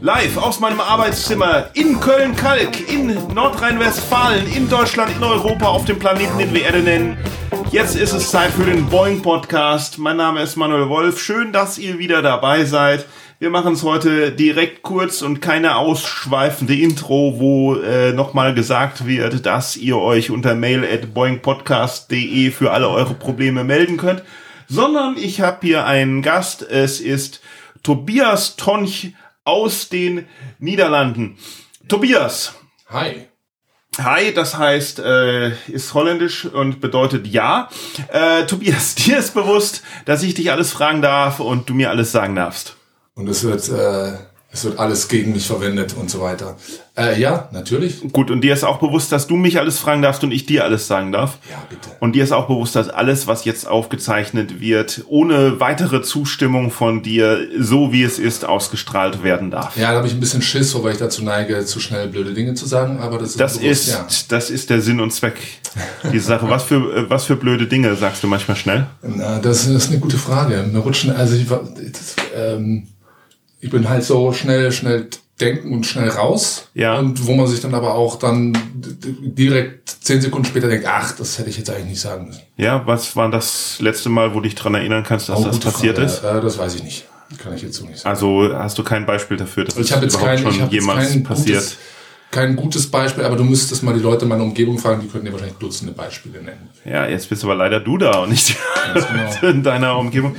Live aus meinem Arbeitszimmer in Köln-Kalk, in Nordrhein-Westfalen, in Deutschland, in Europa, auf dem Planeten, den wir Erde nennen. Jetzt ist es Zeit für den Boeing Podcast. Mein Name ist Manuel Wolf. Schön, dass ihr wieder dabei seid. Wir machen es heute direkt kurz und keine ausschweifende Intro, wo äh, nochmal gesagt wird, dass ihr euch unter mail at boingpodcast.de für alle eure Probleme melden könnt. Sondern ich habe hier einen Gast. Es ist Tobias Tonch aus den Niederlanden. Tobias. Hi. Hi, das heißt, äh, ist holländisch und bedeutet ja. Äh, Tobias, dir ist bewusst, dass ich dich alles fragen darf und du mir alles sagen darfst. Und es wird, äh, es wird alles gegen mich verwendet und so weiter. Äh, ja, natürlich. Gut, und dir ist auch bewusst, dass du mich alles fragen darfst und ich dir alles sagen darf. Ja, bitte. Und dir ist auch bewusst, dass alles, was jetzt aufgezeichnet wird, ohne weitere Zustimmung von dir, so wie es ist, ausgestrahlt werden darf. Ja, da habe ich ein bisschen Schiss, wobei ich dazu neige, zu schnell blöde Dinge zu sagen, aber das ist Das bewusst, ist, ja. das ist der Sinn und Zweck dieser Sache. Was für, äh, was für blöde Dinge sagst du manchmal schnell? Na, das ist eine gute Frage. Mir rutschen, also ich, das, ähm, ich bin halt so schnell, schnell denken und schnell raus. Ja. Und wo man sich dann aber auch dann direkt zehn Sekunden später denkt, ach, das hätte ich jetzt eigentlich nicht sagen müssen. Ja, was war das letzte Mal, wo du dich dran erinnern kannst, dass Oh, das passiert Frage. ist? Äh, das weiß ich nicht. Kann ich jetzt so nicht sagen. Also hast du kein Beispiel dafür, dass Ich habe jetzt überhaupt kein, ich schon jetzt jemals kein passiert? gutes, kein gutes Beispiel, aber du müsstest mal die Leute in meiner Umgebung fragen, die könnten dir wahrscheinlich Dutzende Beispiele nennen. Ja, jetzt bist aber leider du da und nicht genau. in deiner Umgebung.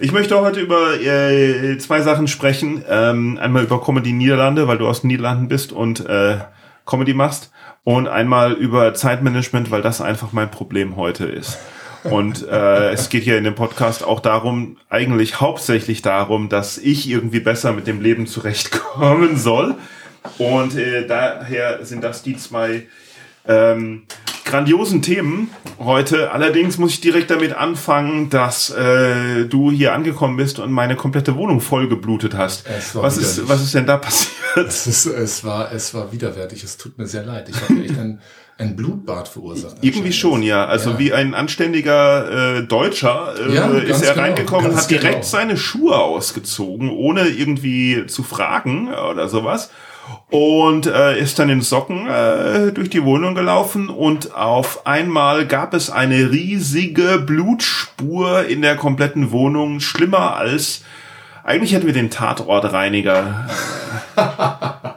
Ich möchte heute über äh, zwei Sachen sprechen. Ähm, einmal über Comedy Niederlande, weil du aus den Niederlanden bist und äh, Comedy machst. Und einmal über Zeitmanagement, weil das einfach mein Problem heute ist. Und äh, es geht hier in dem Podcast auch darum, eigentlich hauptsächlich darum, dass ich irgendwie besser mit dem Leben zurechtkommen soll. Und äh, daher sind das die zwei ähm, grandiosen Themen heute. Allerdings muss ich direkt damit anfangen, dass äh, du hier angekommen bist und meine komplette Wohnung voll geblutet hast. Was ist, was ist denn da passiert? Es, ist, es, war, es war widerwärtig, es tut mir sehr leid. Ich habe echt ein, ein Blutbad verursacht. Irgendwie schon, ja. Also Ja. wie ein anständiger äh, Deutscher äh, Ja, ist er genau, reingekommen und hat direkt genau. seine Schuhe ausgezogen, ohne irgendwie zu fragen oder sowas. Und äh, ist dann in Socken äh, durch die Wohnung gelaufen und auf einmal gab es eine riesige Blutspur in der kompletten Wohnung, schlimmer als eigentlich hätten wir den Tatortreiniger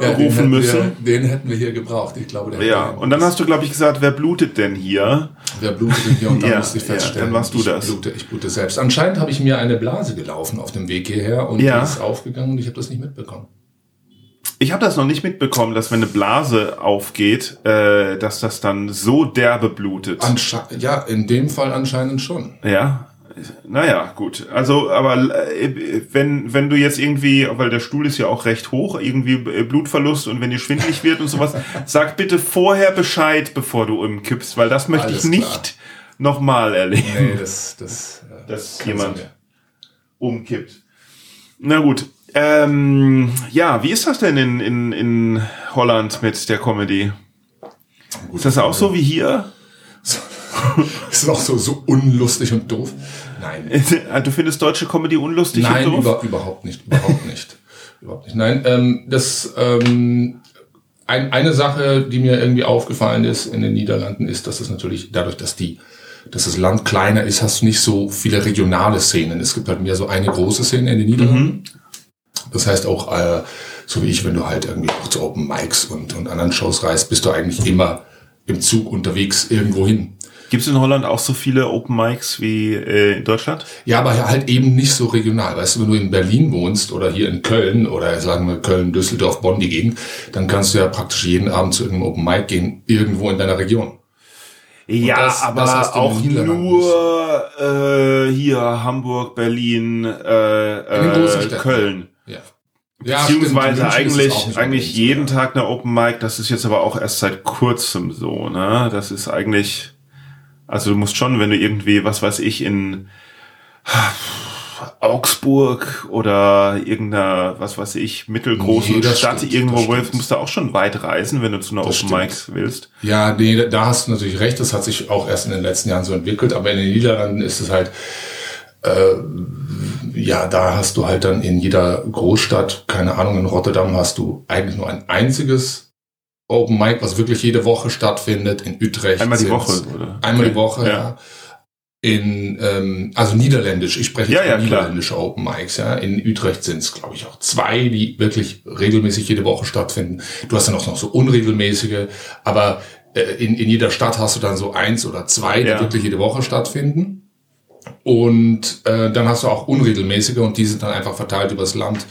Ja, den rufen hätten müssen. Wir, den hätten wir hier gebraucht. Ich glaube, der Ja, und dann hast du, glaube ich, gesagt, wer blutet denn hier? Wer blutet denn hier? Und dann Ja, musste ich ja, feststellen, dann warst du ich das. Blute, ich blute selbst. Anscheinend habe ich mir eine Blase gelaufen auf dem Weg hierher und Ja. die ist aufgegangen und ich habe das nicht mitbekommen. Ich habe das noch nicht mitbekommen, dass wenn eine Blase aufgeht, äh, dass das dann so derbe blutet. Ansche ja, in dem Fall anscheinend schon. ja. Naja, gut. Also, aber äh, wenn, wenn du jetzt irgendwie, weil der Stuhl ist ja auch recht hoch, irgendwie äh, Blutverlust und wenn dir schwindelig wird und sowas, sag bitte vorher Bescheid, bevor du umkippst, weil das möchte Alles ich nicht nochmal erleben, Nee, das, das, äh, dass jemand umkippt. Na gut. Ähm, ja, wie ist das denn in, in, in Holland mit der Comedy? Ist das auch so wie hier? Ist auch so, so unlustig und doof. Nein. Du findest deutsche Comedy unlustig Nein, und doof? über, überhaupt nicht, überhaupt nicht. überhaupt nicht. Nein, ähm, das ähm, ein, eine Sache, die mir irgendwie aufgefallen ist in den Niederlanden, ist, dass es natürlich dadurch, dass die dass das Land kleiner ist, hast du nicht so viele regionale Szenen. Es gibt halt mehr so eine große Szene in den Niederlanden. Das heißt auch, äh, so wie ich, wenn du halt irgendwie auch zu Open Mics und, und anderen Shows reist, bist du eigentlich immer im Zug unterwegs irgendwo hin. Gibt es in Holland auch so viele Open Mics wie äh, in Deutschland? Ja, aber halt eben nicht so regional. Weißt du, wenn du in Berlin wohnst oder hier in Köln oder sagen wir Köln, Düsseldorf, Bonn, die Gegend, dann kannst du ja praktisch jeden Abend zu irgendeinem Open Mic gehen, irgendwo in deiner Region. Ja, das- aber das auch nur äh, hier Hamburg, Berlin, äh, äh. Köln. Ja. Beziehungsweise eigentlich, eigentlich jeden ja. Tag eine Open Mic, das ist jetzt aber auch erst seit kurzem so, ne? Das ist eigentlich, also du musst schon, wenn du irgendwie, was weiß ich, in Augsburg oder irgendeiner, was weiß ich, mittelgroßen Nee, Stadt stimmt, irgendwo willst, musst du auch schon weit reisen, wenn du zu einer Das Open. Mics willst. Ja, nee, da hast du natürlich recht. Das hat sich auch erst in den letzten Jahren so entwickelt. Aber in den Niederlanden ist es halt, ja, da hast du halt dann in jeder Großstadt, keine Ahnung, in Rotterdam hast du eigentlich nur ein einziges Open Mic, was wirklich jede Woche stattfindet. In Utrecht. Einmal die Woche, oder? Einmal Okay. die Woche, Ja. ja. In, ähm, also niederländisch, ich spreche Ja, jetzt ja, klar. niederländische Open Mics, ja. In Utrecht sind es, glaube ich, auch zwei, die wirklich regelmäßig jede Woche stattfinden. Du hast dann auch noch so unregelmäßige, aber äh, in, in jeder Stadt hast du dann so eins oder zwei, die Ja. wirklich jede Woche stattfinden. Und äh, dann hast du auch unregelmäßige und die sind dann einfach verteilt übers Land.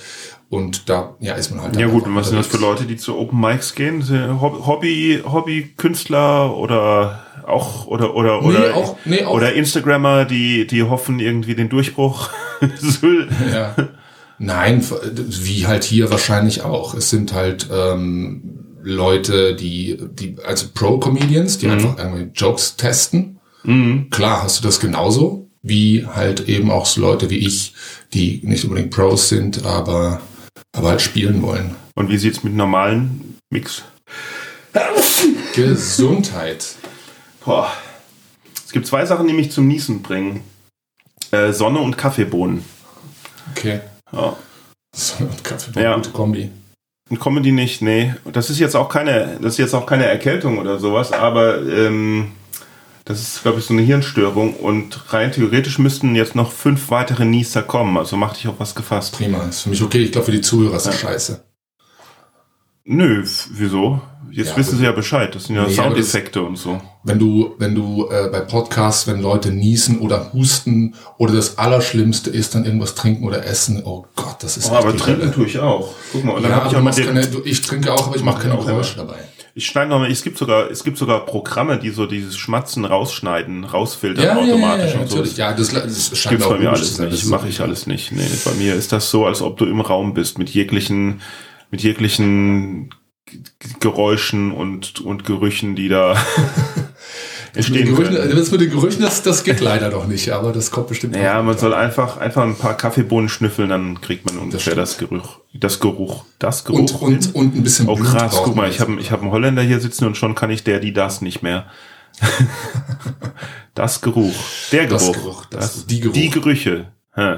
Und da ja, ist man halt. Ja gut, und was sind das für. Leute, die zu Open Mics gehen? Hobby, Hobbykünstler oder auch oder oder Nee, oder auch- nee, auch- oder Instagrammer, die die hoffen irgendwie den Durchbruch. So, Ja. Nein, wie halt hier wahrscheinlich auch. Es sind halt ähm, Leute, die, die also Pro-Comedians, Mhm. die einfach irgendwie Jokes testen. Klar hast du das genauso, wie halt eben auch so Leute wie ich, die nicht unbedingt Pros sind, aber, aber halt spielen wollen. Und wie sieht's mit normalen Mix? Gesundheit. Boah. Es gibt zwei Sachen, die mich zum Niesen bringen. Äh, Sonne und Kaffeebohnen. Okay. Ja. So, Kaffee, Ja. gute Kombi. Und Comedy nicht, nee. Das ist jetzt auch keine, das ist jetzt auch keine Erkältung oder sowas, aber ähm, das ist, glaube ich, so eine Hirnstörung und rein theoretisch müssten jetzt noch fünf weitere Nieser kommen. Also mach dich auf was gefasst. Prima. Ist für mich okay. Ich glaube, für die Zuhörer ist das scheiße. Nö, wieso? Jetzt Ja, wissen sie ja Bescheid. Das sind ja Nee, Soundeffekte und so. wenn du, wenn du äh, bei Podcasts, wenn Leute niesen oder husten oder das Allerschlimmste ist, dann irgendwas trinken oder essen. Oh Gott, das ist Oh, aber trinken tue ich auch. Guck mal, Ja, ich keine, du, ich trinke auch, aber ich mache keine Geräusche dabei. Ich schneide noch mal, es gibt sogar, es gibt sogar Programme, die so dieses Schmatzen rausschneiden, rausfiltern Ja, ja, ja, automatisch ja, und so. Ja, das, das scheint Gibt's bei mir alles sein. nicht. Mache ich alles nicht. Nee, bei mir ist das so, als ob du im Raum bist mit jeglichen, mit jeglichen Geräuschen und, und Gerüchen, die da Mit den entstehen Gerüchen, können. das mit den Gerüchen, das, das geht leider noch nicht, aber das kommt bestimmt. Ja, man soll einfach, einfach ein paar Kaffeebohnen schnüffeln, dann kriegt man ungefähr stimmt. das, Geruch, das Geruch, das Geruch. und, und, und ein bisschen oh krass, guck mal, ich habe ich hab einen Holländer hier sitzen und schon kann ich der, die, das nicht mehr. das Geruch, der Geruch, Das Geruch, das- die Geruch. die Gerüche. Hä.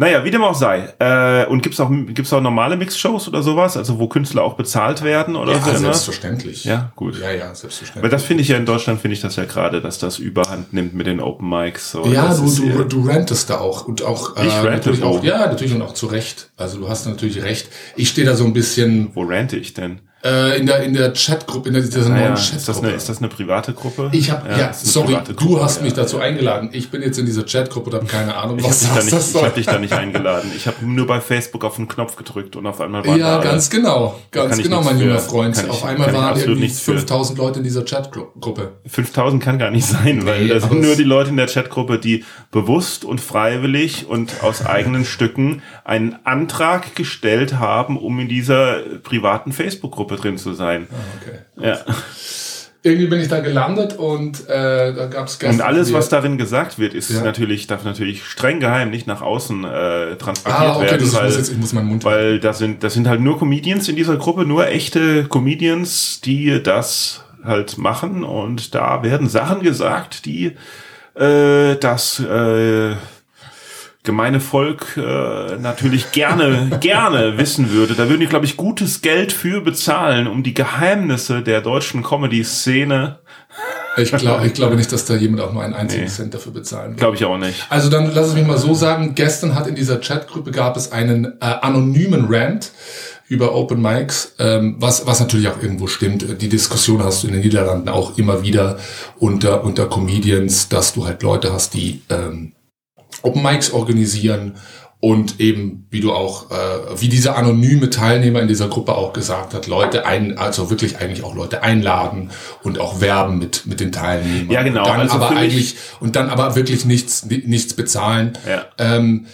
Naja, wie dem auch sei. Äh, und gibt's auch, gibt's auch normale Mixshows oder sowas, also wo Künstler auch bezahlt werden oder ja, so? ne? selbstverständlich. Ja, gut. Ja, ja, Aber selbstverständlich. das finde ich ja in Deutschland, finde ich das ja gerade, dass das Überhand nimmt mit den Open Mics. So. Ja, das du, du, du rantest da auch und auch äh, Ich rante natürlich auch ja natürlich und auch zu Recht. Also du hast natürlich recht. Ich stehe da so ein bisschen Wo rante ich denn? Äh, in der in der Chatgruppe in der, dieser Naja, neuen ist, das eine, Chatgruppe. ist das eine private Gruppe? Ich habe ja, eine sorry, du Gruppe, hast ja. mich dazu eingeladen. Ich bin jetzt in dieser Chatgruppe und habe keine Ahnung, Ich habe was dich, da was nicht, ich soll. hab dich da nicht eingeladen. Ich habe nur bei Facebook auf den Knopf gedrückt und auf einmal waren Ja, da ganz genau, ganz ich genau, mein junger Freund. Ich- Auf einmal ich waren irgendwie nichts für. 5000 Leute in dieser Chatgruppe. 5000 kann gar nicht sein, weil Nee, das sind nur die Leute in der Chatgruppe, die bewusst und freiwillig und aus eigenen Stücken einen Antrag gestellt haben, um in dieser privaten Facebook-Gruppe drin zu sein. Okay. Ja. Irgendwie bin ich da gelandet und äh, da gab's gestern Und alles, was darin gesagt wird, ist Ja. natürlich, darf natürlich streng geheim nicht nach außen äh, transportiert Ah, okay, werden, das weil, muss jetzt, ich muss meinen Mund weil das sind, das sind halt nur Comedians in dieser Gruppe, nur echte Comedians, die das halt machen und da werden Sachen gesagt, die äh, das äh, gemeine Volk äh, natürlich gerne, gerne wissen würde. Da würden die, glaube ich, gutes Geld für bezahlen, um die Geheimnisse der deutschen Comedy-Szene, Ich, glaub, ich glaube nicht, dass da jemand auch nur einen einzigen Cent dafür bezahlen will. glaube ich auch nicht. Also dann lass es mich mal so sagen, gestern hat in dieser Chatgruppe gab es einen äh, anonymen Rant über Open Mics, ähm, was, was natürlich auch irgendwo stimmt. Die Diskussion hast du in den Niederlanden auch immer wieder unter, unter Comedians, dass du halt Leute hast, die ähm, Open Mics organisieren und eben, wie du auch, äh, wie dieser anonyme Teilnehmer in dieser Gruppe auch gesagt hat, Leute ein, also wirklich eigentlich auch Leute einladen und auch werben mit mit den Teilnehmern. Ja, genau. Und dann Also aber eigentlich und dann aber wirklich nichts ni- nichts bezahlen. Ja. Ähm,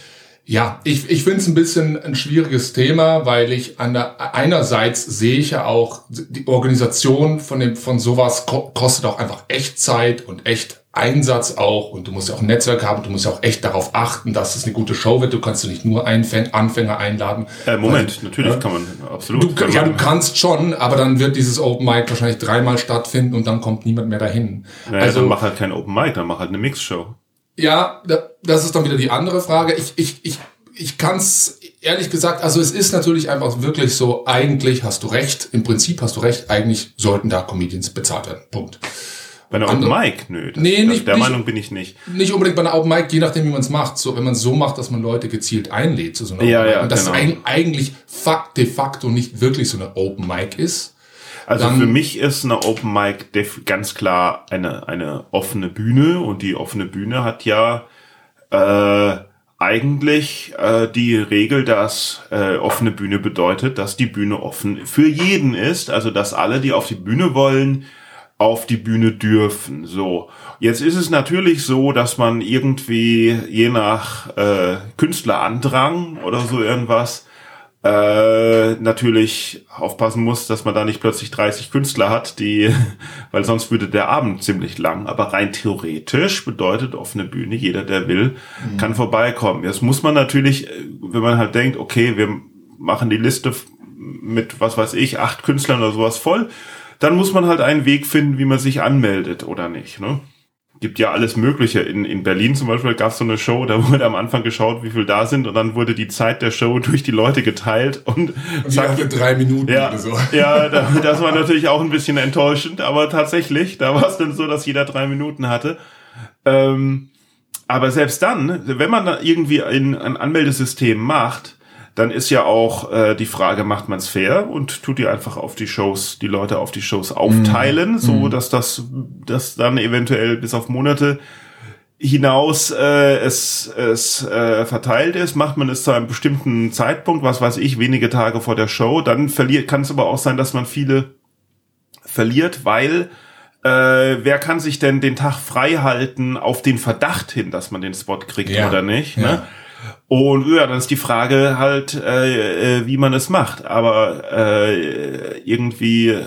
ja, ich, ich finde es ein bisschen ein schwieriges Thema, weil ich an der einerseits sehe ich ja auch die Organisation von dem von sowas ko kostet auch einfach echt Zeit und echt Einsatz auch und du musst ja auch ein Netzwerk haben, du musst ja auch echt darauf achten, dass es eine gute Show wird. Du kannst ja nicht nur Einfäng Anfänger einladen. Äh, Moment, Weil- natürlich ja. kann man, absolut. Du, kann ja, du kannst schon, aber dann wird dieses Open Mic wahrscheinlich dreimal stattfinden und dann kommt niemand mehr dahin. naja, also dann mach halt kein Open Mic, dann mach halt eine Mixshow. Ja, das ist dann wieder die andere Frage. Ich, ich, ich, ich kann es ehrlich gesagt, also es ist natürlich einfach wirklich so, eigentlich hast du recht, im Prinzip hast du recht, eigentlich sollten da Comedians bezahlt werden. Punkt. Bei einer Open Mic? Nö. Das, nee, nicht, der nicht, Meinung bin ich nicht. Nicht unbedingt bei einer Open Mic, je nachdem, wie man es macht. So, wenn man es so macht, dass man Leute gezielt einlädt zu so einer ja, Open Mic. Ja, und das genau. ein, eigentlich de facto nicht wirklich so eine Open Mic ist. Also Dann- für mich ist eine Open Mic def- ganz klar eine, eine offene Bühne und die offene Bühne hat ja äh, eigentlich äh, die Regel, dass äh, offene Bühne bedeutet, dass die Bühne offen für jeden ist, also dass alle, die auf die Bühne wollen, auf die Bühne dürfen. So, jetzt ist es natürlich so, dass man irgendwie je nach äh, Künstlerandrang oder so irgendwas äh, natürlich aufpassen muss, dass man da nicht plötzlich 30 Künstler hat, die, weil sonst würde der Abend ziemlich lang. Aber rein theoretisch bedeutet offene Bühne, jeder, der will, kann vorbeikommen. Jetzt muss man natürlich, äh, wenn man halt denkt, okay, wir machen die Liste mit, was weiß ich, acht Künstlern oder sowas voll, dann muss man halt einen Weg finden, wie man sich anmeldet oder nicht, ne? Gibt ja alles Mögliche. In, in Berlin zum Beispiel gab es so eine Show, da wurde am Anfang geschaut, wie viel da sind und dann wurde die Zeit der Show durch die Leute geteilt und Und hatte drei Minuten ja, oder so. ja da, das war natürlich auch ein bisschen enttäuschend, aber tatsächlich, da war es dann so, dass jeder drei Minuten hatte. Ähm, aber selbst dann, wenn man da irgendwie ein, ein Anmeldesystem macht, dann ist ja auch äh, die Frage, macht man es fair und tut die einfach auf die Shows, die Leute auf die Shows aufteilen, so dass das, das dann eventuell bis auf Monate hinaus äh, es, es äh, verteilt ist, macht man es zu einem bestimmten Zeitpunkt, was weiß ich, wenige Tage vor der Show, dann verliert, kann es aber auch sein, dass man viele verliert, weil äh, wer kann sich denn den Tag frei halten auf den Verdacht hin, dass man den Spot kriegt Ja. oder nicht? Ja. Und ja, dann ist die Frage halt, äh, äh, wie man es macht. Aber äh, irgendwie äh,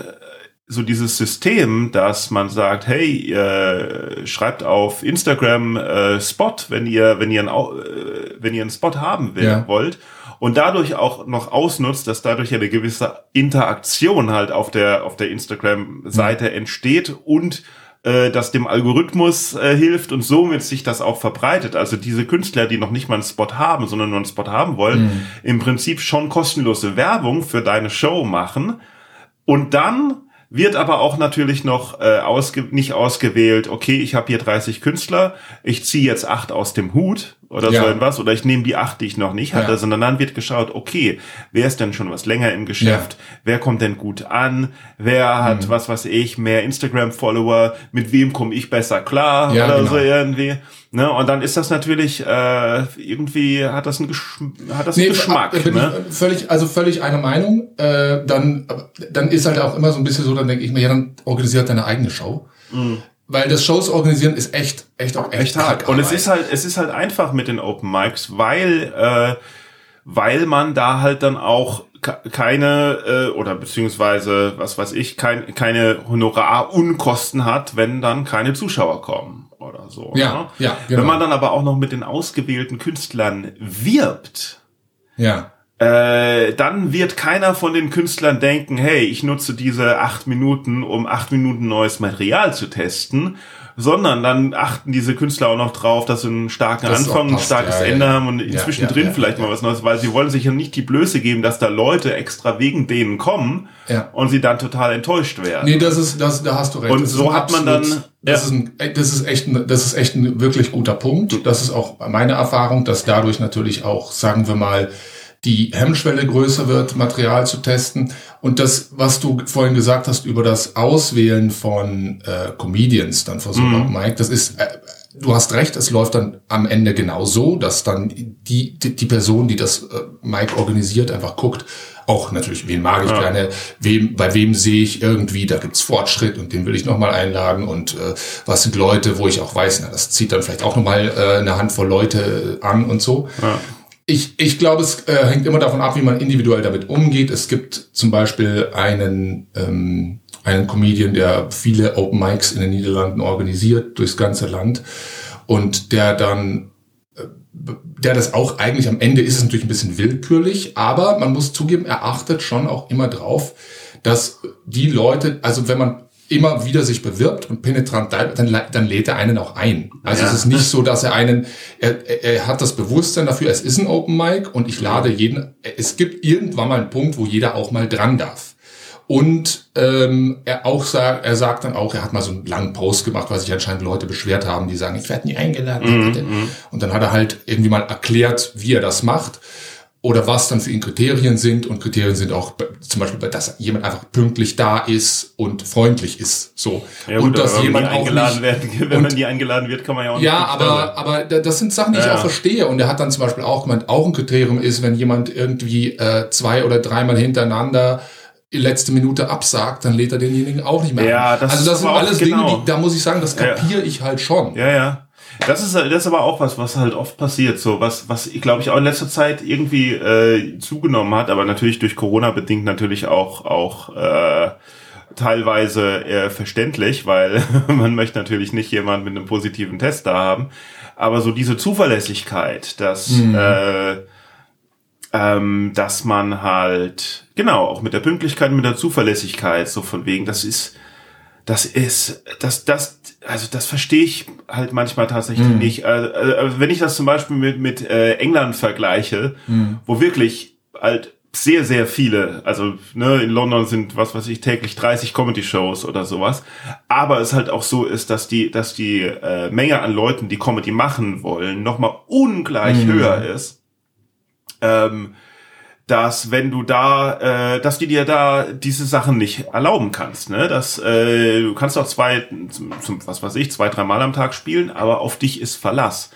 so dieses System, dass man sagt, hey, äh, schreibt auf Instagram äh, Spot, wenn ihr, wenn ihr einen, äh, wenn ihr einen Spot haben will, Ja. wollt und dadurch auch noch ausnutzt, dass dadurch eine gewisse Interaktion halt auf der auf der Instagram-Seite entsteht und äh, das dem Algorithmus äh, hilft und somit sich das auch verbreitet. Also diese Künstler, die noch nicht mal einen Spot haben, sondern nur einen Spot haben wollen, im Prinzip schon kostenlose Werbung für deine Show machen. Und dann wird aber auch natürlich noch äh, ausge nicht ausgewählt, okay, ich habe hier 30 Künstler, ich ziehe jetzt acht aus dem Hut oder Ja. so etwas, oder ich nehme die acht, die ich noch nicht hatte, Ja. sondern dann wird geschaut, okay, wer ist denn schon was länger im Geschäft, wer kommt denn gut an, wer hat, Mhm. was weiß ich, mehr Instagram-Follower, mit wem komme ich besser klar Ja, oder genau. so irgendwie. Ne? Und dann ist das natürlich, äh, irgendwie hat das einen, Geschm hat das einen Geschmack. da bin Ne? ich völlig, also völlig einer Meinung. Äh, dann, dann ist halt auch immer so ein bisschen so, dann denke ich mir, ja, dann organisiert deine eigene Show. Weil das Shows organisieren ist echt, echt auch echt, echt hart. Und es ist halt, es ist halt einfach mit den Open Mics, weil, äh, weil man da halt dann auch ke- keine äh, oder beziehungsweise was weiß ich kein, keine Honorarunkosten hat, wenn dann keine Zuschauer kommen oder so. Ja, ne? ja, genau. Wenn man dann aber auch noch mit den ausgewählten Künstlern wirbt, ja. Äh, dann wird keiner von den Künstlern denken, hey, ich nutze diese acht Minuten, um acht Minuten neues Material zu testen, sondern dann achten diese Künstler auch noch drauf, dass sie einen starken Das Anfang, auch ein passt, starkes ja, Ende ja. haben und inzwischen ja, drin vielleicht mal was Neues, weil sie wollen sich ja nicht die Blöße geben, dass da Leute extra wegen denen kommen und sie dann total enttäuscht werden. Nee, das ist, das, da hast du recht. Und Das so hat man absolut- dann- Das, ist ein, das ist echt ein, das ist echt ein wirklich guter Punkt. Das ist auch meine Erfahrung, dass dadurch natürlich auch, sagen wir mal, die Hemmschwelle größer wird, Material zu testen. Und das, was du vorhin gesagt hast über das Auswählen von äh, Comedians dann so Mhm. Mike, das ist, äh, du hast recht, es läuft dann am Ende genau so, dass dann die, die, die Person, die das äh, Mike organisiert, einfach guckt, auch natürlich, wen mag ich gerne, wem, bei wem sehe ich irgendwie, da gibt's Fortschritt und den will ich nochmal einladen und äh, was sind Leute, wo ich auch weiß, na, das zieht dann vielleicht auch nochmal äh, eine Handvoll Leute an und so. Ich, ich glaube, es äh, hängt immer davon ab, wie man individuell damit umgeht. Es gibt zum Beispiel einen, ähm, einen Comedian, der viele Open Mics in den Niederlanden organisiert, durchs ganze Land. Und der dann, äh, der das auch eigentlich am Ende ist es natürlich ein bisschen willkürlich, aber man muss zugeben, er achtet schon auch immer drauf, dass die Leute, also wenn man immer wieder sich bewirbt und penetrant dann, dann lädt er einen auch ein. Also Ja. es ist nicht so, dass er einen, er, er, hat das Bewusstsein dafür, es ist ein Open Mic und ich lade jeden, es gibt irgendwann mal einen Punkt, wo jeder auch mal dran darf. Und ähm, er auch sagt, er sagt dann auch, er hat mal so einen langen Post gemacht, weil sich anscheinend Leute beschwert haben, die sagen, ich werde nie eingeladen. Und dann hat er halt irgendwie mal erklärt, wie er das macht oder was dann für ihn Kriterien sind. Und Kriterien sind auch zum Beispiel, dass jemand einfach pünktlich da ist und freundlich ist. So. Ja, gut, und dass aber wenn man jemand auch eingeladen nicht, werden, wenn man nie eingeladen wird, kann man ja auch ja, nicht aber, aber da- das sind Sachen, die ich Ja. auch verstehe. Und er hat dann zum Beispiel auch gemeint, auch ein Kriterium ist, wenn jemand irgendwie äh, zwei oder dreimal hintereinander letzte Minute absagt, dann lädt er denjenigen auch nicht mehr Ja, das Also das sind aber auch alles genau. Dinge, die, da muss ich sagen, das Ja. kapiere ich halt schon. Ja, ja. Das ist, das ist aber auch was, was halt oft passiert, so was, was ich glaube ich auch in letzter Zeit irgendwie äh, zugenommen hat, aber natürlich durch Corona bedingt natürlich auch auch äh, teilweise äh, verständlich, weil man möchte natürlich nicht jemand mit einem positiven Test da haben, aber so diese Zuverlässigkeit, dass äh, ähm, dass man halt genau auch mit der Pünktlichkeit, mit der Zuverlässigkeit so von wegen, das ist das ist, das, das, also das verstehe ich halt manchmal tatsächlich nicht. Äh, äh, wenn ich das zum Beispiel mit, mit äh, England vergleiche, wo wirklich halt sehr, sehr viele, also ne, in London sind, was weiß ich, täglich 30 Comedy-Shows oder sowas, aber es halt auch so ist, dass die, dass die äh, Menge an Leuten, die Comedy machen wollen, nochmal ungleich höher ist. Ähm, dass wenn du da, äh, dass du dir da diese Sachen nicht erlauben kannst, ne? Dass äh, du kannst auch zwei, zum, zum, was weiß ich, zwei, dreimal am Tag spielen, aber auf dich ist Verlass.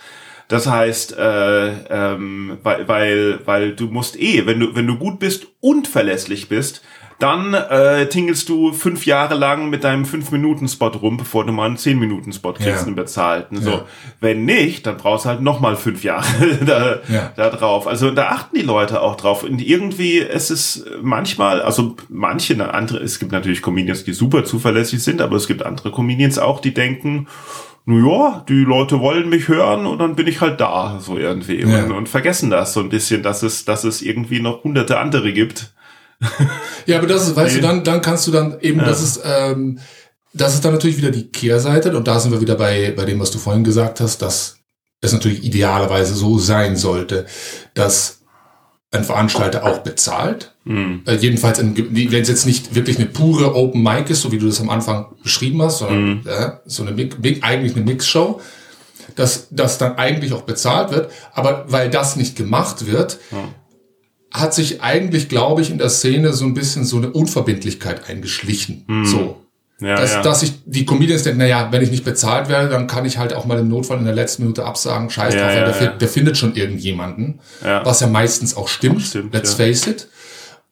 Das heißt, äh, ähm, weil, weil, weil du musst eh, wenn du, wenn du gut bist und verlässlich bist, dann äh, tingelst du fünf Jahre lang mit deinem fünf minuten spot rum, bevor du mal einen zehn minuten spot kriegst, Ja. einen bezahlten. So. Ja. Wenn nicht, dann brauchst du halt noch mal fünf Jahre da, Ja. da drauf. Also da achten die Leute auch drauf. Und irgendwie ist es manchmal, also manche andere, es gibt natürlich Comedians, die super zuverlässig sind, aber es gibt andere Comedians auch, die denken, na ja, die Leute wollen mich hören und dann bin ich halt da, so irgendwie. Ja. Und, und vergessen das so ein bisschen, dass es, dass es irgendwie noch hunderte andere gibt. Ja, aber das ist, weißt Nee. du, dann, dann kannst du dann eben, das ist, ähm, das ist dann natürlich wieder die Kehrseite und da sind wir wieder bei, bei dem, was du vorhin gesagt hast, dass es natürlich idealerweise so sein sollte, dass ein Veranstalter auch bezahlt. Äh, jedenfalls, wenn es jetzt nicht wirklich eine pure Open Mic ist, so wie du das am Anfang beschrieben hast, sondern äh, so eine Mix, eigentlich eine Mixshow, dass das dann eigentlich auch bezahlt wird. Aber weil das nicht gemacht wird, hat sich eigentlich, glaube ich, in der Szene so ein bisschen so eine Unverbindlichkeit eingeschlichen. So. Ja, Dass, ja. dass sich die Comedians denken, naja, wenn ich nicht bezahlt werde, dann kann ich halt auch mal im Notfall in der letzten Minute absagen, scheiß Ja, drauf, weil ja, der, ja. der findet schon irgendjemanden. Ja. Was ja meistens auch stimmt, stimmt, let's ja. face it.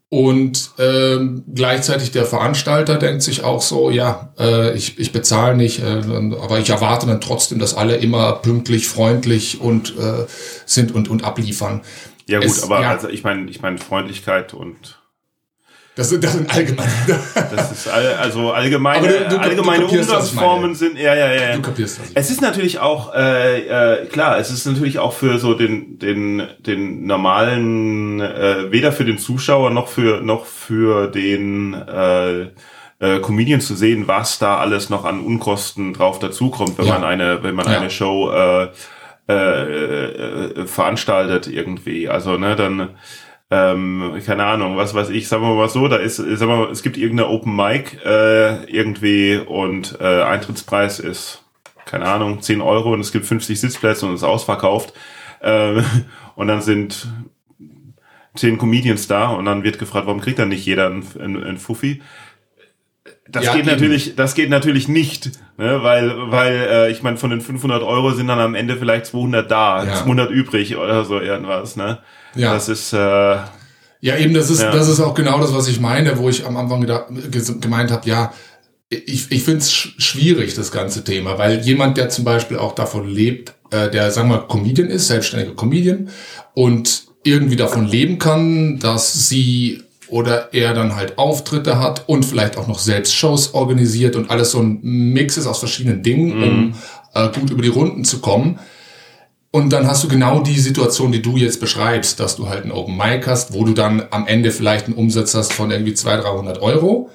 Und ähm, gleichzeitig der Veranstalter denkt sich auch so, ja, äh, ich, ich bezahle nicht, äh, aber ich erwarte dann trotzdem, dass alle immer pünktlich, freundlich und äh, sind und, und abliefern. Ja gut, es- aber ja. also ich meine, ich meine Freundlichkeit und Das sind, das sind allgemein. das ist all, also allgemeine, du- du- du allgemeine ich Umgangsformen sind, ja, ja. ja. Du kapierst das. Es ist natürlich auch, äh, äh, klar, es ist natürlich auch für so den, den, den normalen, äh, weder für den Zuschauer noch für, noch für den äh, äh, Comedian zu sehen, was da alles noch an Unkosten drauf dazukommt, wenn Ja. man eine, wenn man Ja. eine Show äh, äh, äh, veranstaltet irgendwie. Also, ne, dann ähm, keine Ahnung, was weiß ich, sagen wir mal so, da ist, sagen wir mal, es gibt irgendeine Open Mic äh, irgendwie und äh, Eintrittspreis ist, keine Ahnung, 10 Euro und es gibt 50 Sitzplätze und es ist ausverkauft. Ähm, und dann sind 10 Comedians da und dann wird gefragt, warum kriegt dann nicht jeder einen, einen, einen Fuffi? Das Ja, geht eben. natürlich, das geht natürlich nicht, ne? weil, weil äh, ich meine, von den 500 Euro sind dann am Ende vielleicht 200 da, Ja. 200 übrig oder so irgendwas, ne? Ja. Das ist, äh, Ja, eben, das ist, Ja. das ist auch genau das, was ich meine, wo ich am Anfang gedacht, gemeint habe, ja, ich, ich finde es sch schwierig, das ganze Thema, weil jemand, der zum Beispiel auch davon lebt, äh, der, sagen wir, Comedian ist, selbstständiger Comedian und irgendwie davon leben kann, dass sie oder er dann halt Auftritte hat und vielleicht auch noch selbst Shows organisiert und alles so ein Mix ist aus verschiedenen Dingen, um äh, gut über die Runden zu kommen. Und dann hast du genau die Situation, die du jetzt beschreibst, dass du halt einen Open Mic hast, wo du dann am Ende vielleicht einen Umsatz hast von irgendwie 200, 300 Euro.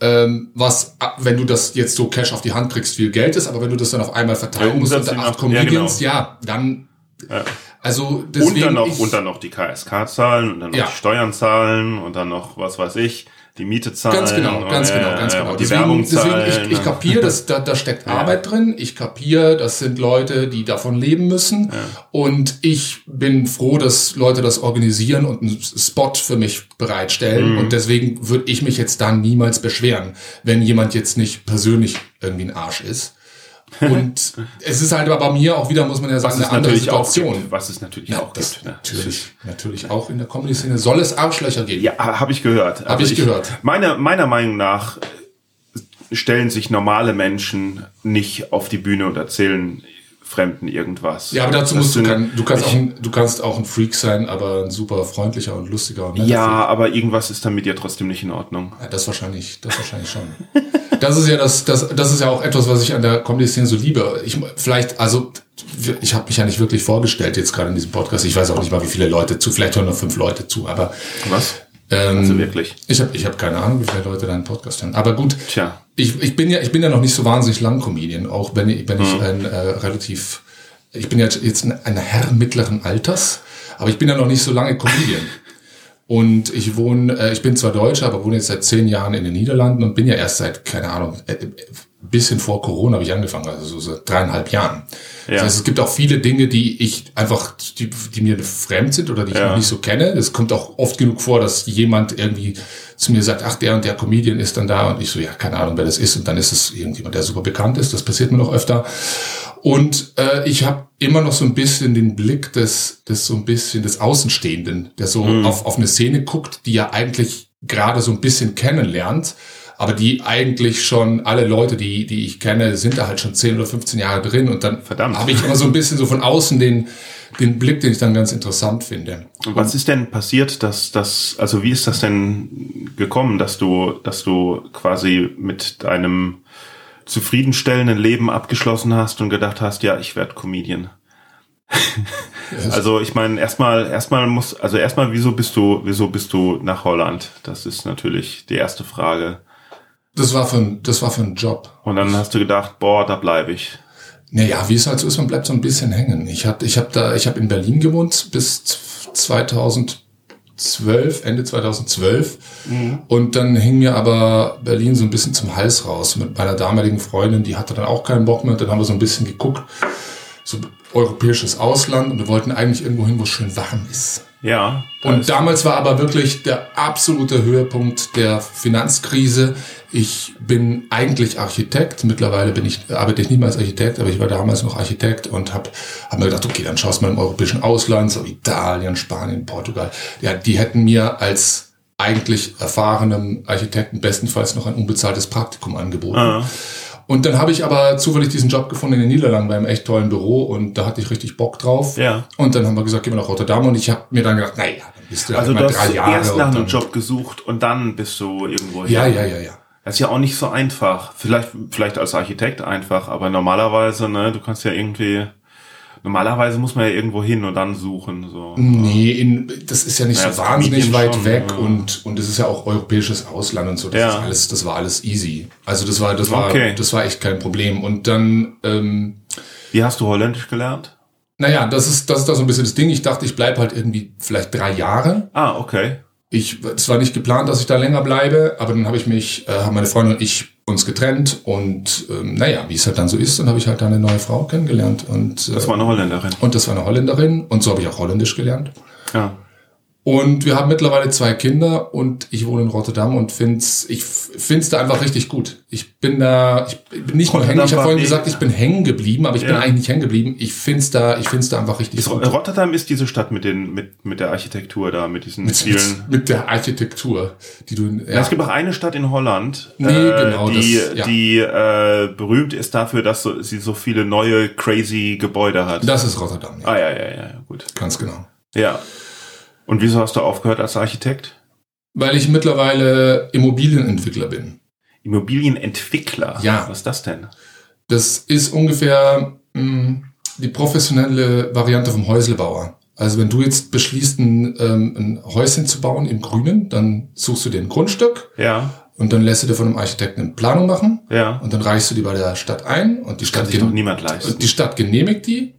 ähm, was, ab- wenn du das jetzt so Cash auf die Hand kriegst, viel Geld ist, aber wenn du das dann auf einmal verteilen Ja, musst unter acht nach- ja, Comedians, ja, dann, Ja. Also deswegen und dann noch, ich, und dann noch die KSK zahlen und dann noch Ja. die Steuern zahlen und dann noch, was weiß ich, die Miete zahlen. Ganz genau, und, ganz genau, ganz äh, genau. Und die Werbung deswegen, zahlen. ich, ich kapiere, dass da, da steckt Arbeit drin. Ich kapiere, das sind Leute, die davon leben müssen. Und ich bin froh, dass Leute das organisieren und einen Spot für mich bereitstellen. Mhm. Und deswegen würde ich mich jetzt da niemals beschweren, wenn jemand jetzt nicht persönlich irgendwie ein Arsch ist. Und es ist halt aber bei mir auch wieder, muss man ja sagen, eine andere Situation. gibt. Was es natürlich Ja, auch gibt. Ne? natürlich, natürlich auch in der Comedy-Szene soll es Arschlöcher geben. Ja, habe ich gehört. Also Hab ich gehört. Meiner, meiner Meinung nach stellen sich normale Menschen nicht auf die Bühne und erzählen Fremden irgendwas. Ja, aber dazu Das musst du kein, du kannst auch ein, du kannst auch ein Freak sein, aber ein super freundlicher und lustiger und netter Freak. Ja, aber irgendwas ist dann mit dir trotzdem nicht in Ordnung. Ja, das wahrscheinlich, das wahrscheinlich schon. Das ist ja das, das, das ist ja auch etwas, was ich an der Comedy-Szene so liebe. Ich vielleicht, also ich habe mich ja nicht wirklich vorgestellt jetzt gerade in diesem Podcast. Ich weiß auch nicht mal, wie viele Leute zu. Vielleicht hören nur fünf Leute zu, aber Was? ähm, Also wirklich. ich habe ich hab keine Ahnung, wie viele Leute deinen Podcast hören. Aber gut, Tja. ich, ich bin ja ich bin ja noch nicht so wahnsinnig lang Comedian, auch wenn ich wenn Mhm. ich ein äh, relativ ich bin ja jetzt ein, ein Herr mittleren Alters, aber ich bin ja noch nicht so lange Comedian. Und ich wohne, äh, ich bin zwar Deutscher, aber wohne jetzt seit zehn Jahren in den Niederlanden und bin ja erst seit, keine Ahnung, äh, äh, bisschen vor Corona habe ich angefangen, also so seit dreieinhalb Jahren. Ja. Das heißt, es gibt auch viele Dinge, die ich einfach, die, die mir fremd sind oder die ich Ja. noch nicht so kenne. Es kommt auch oft genug vor, dass jemand irgendwie zu mir sagt, ach, der und der Comedian ist dann da und ich so, ja, keine Ahnung, wer das ist und dann ist es irgendjemand, der super bekannt ist. Das passiert mir noch öfter. Und äh, ich habe immer noch so ein bisschen den Blick des, des so ein bisschen des Außenstehenden, der so auf, auf eine Szene guckt, die ja eigentlich gerade so ein bisschen kennenlernt, aber die eigentlich schon alle Leute, die, die ich kenne, sind da halt schon 10 oder 15 Jahre drin und dann Verdammt. habe ich immer so ein bisschen so von außen den, den Blick, den ich dann ganz interessant finde. Und was ist denn passiert, dass das, also wie ist das denn gekommen, dass du, dass du quasi mit deinem zufriedenstellenden Leben abgeschlossen hast und gedacht hast, ja, ich werde Comedian? also ich meine, erstmal, erstmal muss, also erstmal, wieso bist du, wieso bist du nach Holland? Das ist natürlich die erste Frage. Das war für, ein- das war für einen Job. Und dann hast du gedacht, boah, da bleibe ich. Naja, wie es halt so ist, man bleibt so ein bisschen hängen. Ich hab, ich hab da, ich habe in Berlin gewohnt bis z- 2012, Ende 2012. Und dann hing mir aber Berlin so ein bisschen zum Hals raus mit meiner damaligen Freundin, die hatte dann auch keinen Bock mehr. Dann haben wir so ein bisschen geguckt, so europäisches Ausland und wir wollten eigentlich irgendwo hin, wo es schön warm ist. Ja. Und damals war aber wirklich der absolute Höhepunkt der Finanzkrise. Ich bin eigentlich Architekt. Mittlerweile bin ich, arbeite ich nicht mehr als Architekt, aber ich war damals noch Architekt und habe hab mir gedacht, okay, dann schaust mal im europäischen Ausland, so Italien, Spanien, Portugal. Ja, die hätten mir als eigentlich erfahrenem Architekten bestenfalls noch ein unbezahltes Praktikum angeboten. Ah. Und dann habe ich aber zufällig diesen Job gefunden in den Niederlanden bei einem echt tollen Büro und da hatte ich richtig Bock drauf. Ja. Und dann haben wir gesagt, gehen wir nach Rotterdam und ich habe mir dann gedacht, naja, dann bist du Also hast drei Jahre. erst nach einem Job gesucht und dann bist du irgendwo hin. Ja, ja, ja, ja. Das ist ja auch nicht so einfach. Vielleicht, vielleicht als Architekt einfach, aber normalerweise, ne, du kannst ja irgendwie, normalerweise muss man ja irgendwo hin und dann suchen, so. Nee, in, das ist ja nicht Ja, so wahnsinnig weit schon, weg ja. und und es ist ja auch europäisches Ausland und so. Das Ja. alles, das war alles easy. Also das war, das war, Okay. das war echt kein Problem. Und dann, ähm, Wie hast du Holländisch gelernt? naja, das ist, das ist da so ein bisschen das Ding. Ich dachte, ich bleib halt irgendwie vielleicht drei Jahre. Ah, okay. Ich, es war nicht geplant, dass ich da länger bleibe, aber dann habe ich mich, äh, haben meine Freundin und ich uns getrennt und ähm, naja, wie es halt dann so ist, dann habe ich halt da eine neue Frau kennengelernt und äh, Das war eine Holländerin. und das war eine Holländerin und so habe ich auch Holländisch gelernt. Ja. Und wir haben mittlerweile zwei Kinder und ich wohne in Rotterdam und find's, ich find's da einfach richtig gut. Ich bin da, ich bin nicht nur Rotterdam hängen, ich habe vorhin gesagt, ich bin hängen geblieben, aber ich bin Ja. eigentlich nicht hängen geblieben. Ich find's da, ich find's da einfach richtig Ist, gut. Rotterdam ist diese Stadt mit den, mit, mit der Architektur da, mit diesen Mit, vielen. mit der Architektur, die du, in- Ja. ja, Es gibt auch eine Stadt in Holland, Nee, äh, genau, die, das- ja. die äh, berühmt ist dafür, dass so, sie so viele neue crazy Gebäude hat. das ist Rotterdam, ja, ah ja, ja, ja, gut. ganz genau. Ja. Und wieso hast du aufgehört als Architekt? Weil ich mittlerweile Immobilienentwickler bin. Immobilienentwickler. Ja. Was ist das denn? Das ist ungefähr mh, die professionelle Variante vom Häuslebauer. Also wenn du jetzt beschließt, ein, ähm, ein Häuschen zu bauen im Grünen, dann suchst du dir ein Grundstück, Ja. und dann lässt du dir von einem Architekten eine Planung machen Ja. und dann reichst du die bei der Stadt ein und die Kann Stadt sich doch gen- niemand leisten. und die Stadt genehmigt die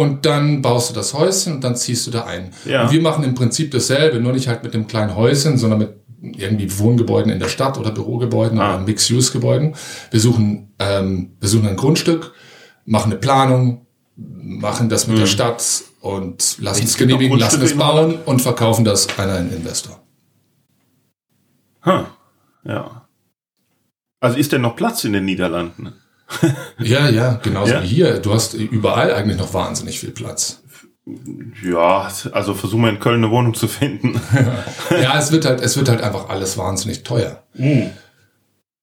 und dann baust du das Häuschen und dann ziehst du da ein. Ja. Und wir machen im Prinzip dasselbe, nur nicht halt mit dem kleinen Häuschen, sondern mit irgendwie Wohngebäuden in der Stadt oder Bürogebäuden Ah. oder Mixed-Use-Gebäuden. Wir suchen, ähm, wir suchen ein Grundstück, machen eine Planung, machen das mit der Stadt und lassen es auch genehmigen, lassen es bauen und verkaufen das an einen Investor. Hm. Ja. Also ist denn noch Platz in den Niederlanden? Ja, ja, genauso Ja. wie hier. Du hast überall eigentlich noch wahnsinnig viel Platz. Ja, also versuchen wir in Köln eine Wohnung zu finden. Ja, es wird halt, es wird halt einfach alles wahnsinnig teuer.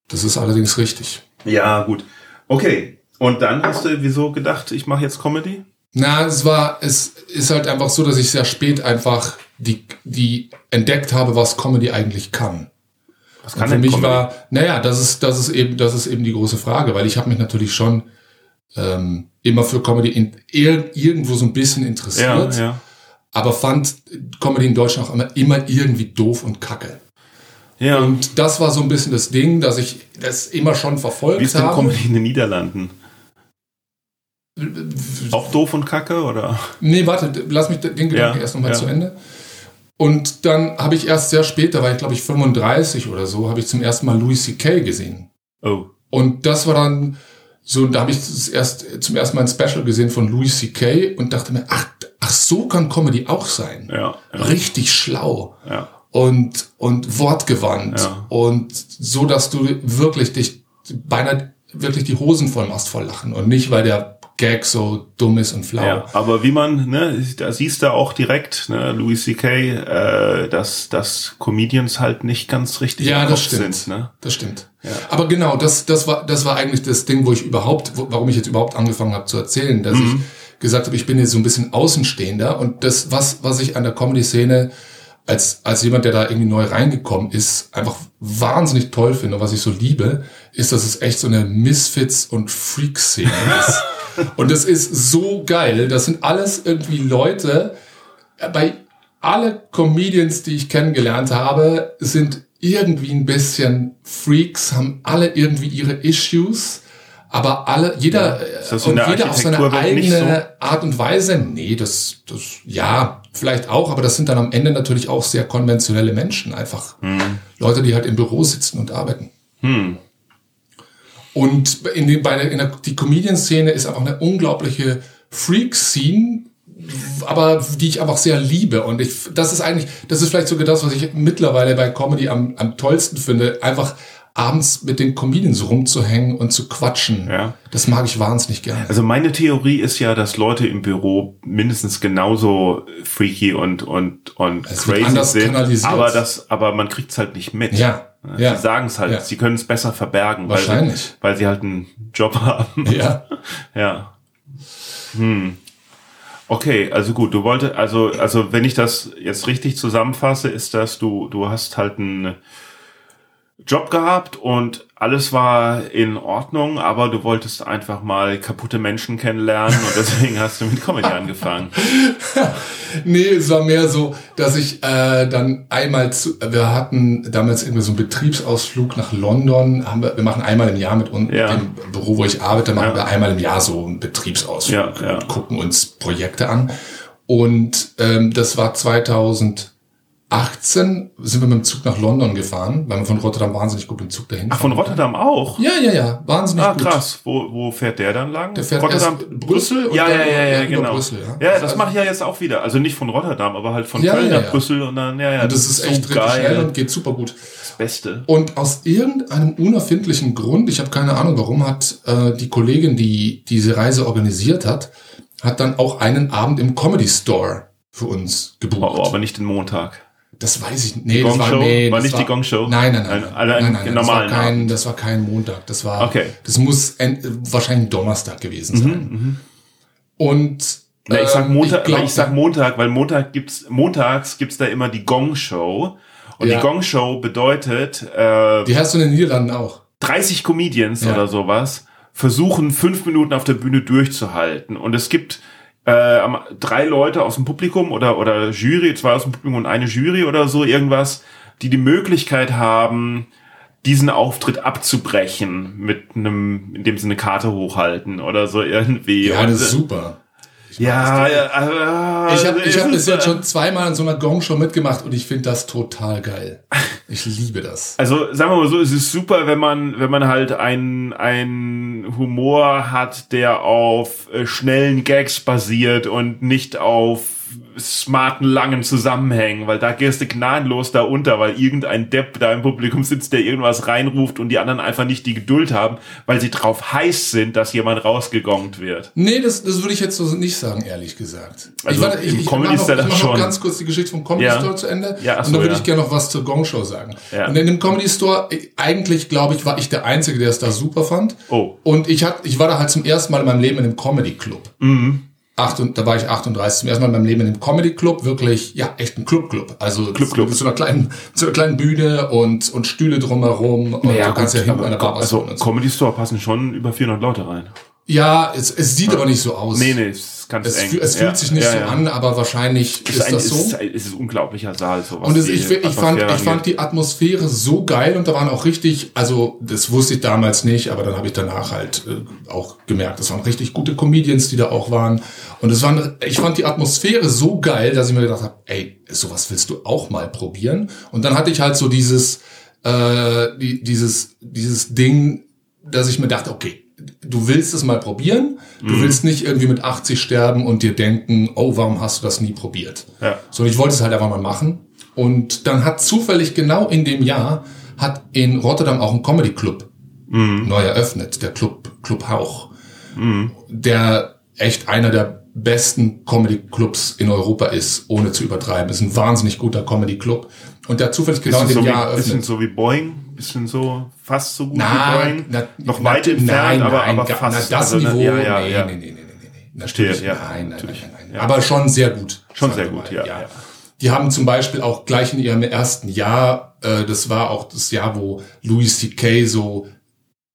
Das ist allerdings richtig. Ja, gut. Okay. Und dann hast du wieso gedacht, ich mache jetzt Comedy? Na, es war, es ist halt einfach so, dass ich sehr spät einfach die, die entdeckt habe, was Comedy eigentlich kann. Was Und kann für denn mich Comedy? war, naja, das ist, das ist eben, das ist eben die große Frage, weil ich habe mich natürlich schon ähm, immer für Comedy in, ir irgendwo so ein bisschen ja, interessiert, ja. aber fand Comedy in Deutschland auch immer, immer irgendwie doof und kacke. Ja. Und das war so ein bisschen das Ding, dass ich das immer schon verfolgt Wie ist denn habe. Comedy in den Niederlanden? Auch doof und kacke oder? Nee, warte, lass mich den Gedanken Ja, erst nochmal ja. zu Ende. Und dann habe ich erst sehr spät, da war ich glaube ich 35 oder so, habe ich zum ersten Mal Louis C.K. gesehen. Oh. Und das war dann so, da habe ich das erst, zum ersten Mal ein Special gesehen von Louis C.K. und dachte mir, ach, ach, so kann Comedy auch sein. Ja. Ja. Richtig schlau ja. und, und wortgewandt Ja. und so, dass du wirklich dich beinahe wirklich die Hosen voll machst vor Lachen und nicht, weil der Gag so dumm ist und flau. Ja, aber wie man, ne, da siehst du auch direkt, ne, Louis C.K., äh, dass, dass Comedians halt nicht ganz richtig Ja, das stimmt. sind, ne? Das stimmt. Aber genau, das, das war, das war eigentlich das Ding, wo ich überhaupt, wo, warum ich jetzt überhaupt angefangen habe zu erzählen, dass Mhm. ich gesagt habe, ich bin jetzt so ein bisschen Außenstehender und das, was, was ich an der Comedy-Szene als, als jemand, der da irgendwie neu reingekommen ist, einfach wahnsinnig toll finde und was ich so liebe, ist, dass es echt so eine Misfits- und Freak-Szene ist. und das ist so geil. Das sind alles irgendwie Leute, bei alle Comedians, die ich kennengelernt habe, sind irgendwie ein bisschen Freaks, haben alle irgendwie ihre Issues, aber alle, jeder, das äh, und der jeder auf seine eigene Art und Weise. Nee, das, das, ja, vielleicht auch, aber das sind dann am Ende natürlich auch sehr konventionelle Menschen, einfach Leute, die halt im Büro sitzen und arbeiten. Hm. Und in, den, bei der, in der die Comedian-Szene ist einfach eine unglaubliche Freak-Scene, aber die ich einfach sehr liebe. Und ich, das ist eigentlich, das ist vielleicht sogar das, was ich mittlerweile bei Comedy am, am tollsten finde, einfach abends mit den Comedians rumzuhängen und zu quatschen. Ja. Das mag ich wahnsinnig gerne. Also meine Theorie ist ja, dass Leute im Büro mindestens genauso freaky und und und Es crazy sind, aber das, aber man kriegt's halt nicht mit. Ja, Sie ja. sagen es halt, Ja. sie können es besser verbergen, weil sie, weil sie halt einen Job haben. Ja. Ja. Hm. Okay, also gut, du wolltest, also, also wenn ich das jetzt richtig zusammenfasse, ist das, du, du hast halt einen Job gehabt und alles war in Ordnung, aber du wolltest einfach mal kaputte Menschen kennenlernen und deswegen hast du mit Comedy angefangen. Nee, es war mehr so, dass ich äh, dann einmal zu, wir hatten damals irgendwie so einen Betriebsausflug nach London. Haben wir, wir machen einmal im Jahr mit uns, Ja. dem Büro, wo ich arbeite, machen Ja. wir einmal im Jahr so einen Betriebsausflug Ja, und gucken uns Projekte an. Und ähm, das war 2018, sind wir mit dem Zug nach London gefahren, weil wir von Rotterdam wahnsinnig gut im Zug dahin Ach, von Rotterdam auch? Ja, ja, ja, wahnsinnig Ah, gut. krass. Wo, wo fährt der dann lang? Der fährt Rotterdam, Brüssel und ja, ja, ja, ja, genau. Brüssel, ja. ja, das Also- mache ich ja jetzt auch wieder. Also nicht von Rotterdam, aber halt von Ja, Köln ja, nach ja. Brüssel und dann, ja, ja. Und das ist echt so richtig schnell und geht super gut. Das Beste. Und aus irgendeinem unerfindlichen Grund, ich habe keine Ahnung warum, hat äh, die Kollegin, die diese Reise organisiert hat, hat dann auch einen Abend im Comedy Store für uns gebucht. Oh, aber nicht den Montag. Das weiß ich nicht. Nee, Gong war, Show? nee, War nicht die Gong Show? Nein, nein, nein. Ein- nein, nein, nein, das, war kein, das war kein Montag. Das war, Okay. das muss en, wahrscheinlich ein Donnerstag gewesen sein. Und Na, ich sag ähm, Montag, glaub- weil ich sag Montag, weil Montag gibt's, montags gibt's da immer die Gong Show. Und Ja. die Gong Show bedeutet, äh, die hast du in den Niederlanden auch. 30 Comedians Ja. oder sowas versuchen fünf Minuten auf der Bühne durchzuhalten. Und es gibt äh, drei Leute aus dem Publikum oder, oder Jury, zwei aus dem Publikum und eine Jury oder so irgendwas, die die Möglichkeit haben, diesen Auftritt abzubrechen mit einem, indem sie eine Karte hochhalten oder so irgendwie. Ja, Und, das ist super. Ja, ja, äh, Ich habe es ich hab bis jetzt schon zweimal in so einer Gong-Show mitgemacht und ich finde das total geil. Ich liebe das. Also sagen wir mal so, es ist super, wenn man, wenn man halt einen einen Humor hat, der auf äh, schnellen Gags basiert und nicht auf smarten, langen Zusammenhängen, weil da gehst du gnadenlos da unter, weil irgendein Depp da im Publikum sitzt, der irgendwas reinruft und die anderen einfach nicht die Geduld haben, weil sie drauf heiß sind, dass jemand rausgegongt wird. Nee, das, das würde ich jetzt so nicht sagen, ehrlich gesagt. Also ich warte, ich, im ich Comedy mach noch, ich mach noch schon. ganz kurz die Geschichte vom Comedy Ja. Store zu Ende. Ja, ach so, und dann würde ja. ich gerne noch was zur Gong Show sagen. Ja. Und in dem Comedy Store, äh, eigentlich glaube ich, war ich der Einzige, der es da super fand. Oh. Und ich, hat, ich war da halt zum ersten Mal in meinem Leben in einem Comedy Club. Mhm. Acht und, da war ich 38 zum ersten Mal in meinem Leben in einem Comedy Club, wirklich, ja, echt ein Club Club. Also Club Club. mit so einer kleinen, so einer kleinen Bühne und, und Stühle drumherum und du kannst ja hinten der Bar also. Comedy Store passen schon über 400 Leute rein. Ja, es, es sieht aber nicht so aus. Nee, nee, es ist ganz Es, eng. es Ja, fühlt sich nicht ja, so ja. an, aber wahrscheinlich Es ist, ein, das so. Ist, es ist ein unglaublicher Saal. So was Und es, ich, ich, fand, ich fand die Atmosphäre so geil und da waren auch richtig, also das wusste ich damals nicht, aber dann habe ich danach halt äh, auch gemerkt, das waren richtig gute Comedians, die da auch waren. Und es waren, ich fand die Atmosphäre so geil, dass ich mir gedacht habe, ey, sowas willst du auch mal probieren. Und dann hatte ich halt so dieses, äh, die, dieses, dieses Ding, dass ich mir dachte, okay, du willst es mal probieren, du Mhm. willst nicht irgendwie mit 80 sterben und dir denken, oh, warum hast du das nie probiert? Ja. So, und ich wollte es halt einfach mal machen. Und dann hat zufällig genau in dem Jahr hat in Rotterdam auch ein Comedy Club neu eröffnet, der Club Club Hauch, der echt einer der besten Comedy Clubs in Europa ist, ohne zu übertreiben. Ist ein wahnsinnig guter Comedy Club und der hat zufällig genau in Bisschen dem so, Jahr wie, bisschen eröffnet. so wie Boeing, bisschen so fast so gut wie Nein, Boeing. na, Noch na, weit entfernt, nein, aber, nein, aber fast. Na, das also, Niveau, ja, ja, nee, ja. nee, nee, nee, nee, nee. Natürlich, ja, nein, nein, natürlich, nein, nein, ja. Aber schon sehr gut. Schon sehr gut, ja, ja. Die haben zum Beispiel auch gleich in ihrem ersten Jahr, äh, das war auch das Jahr, wo Louis C.K. so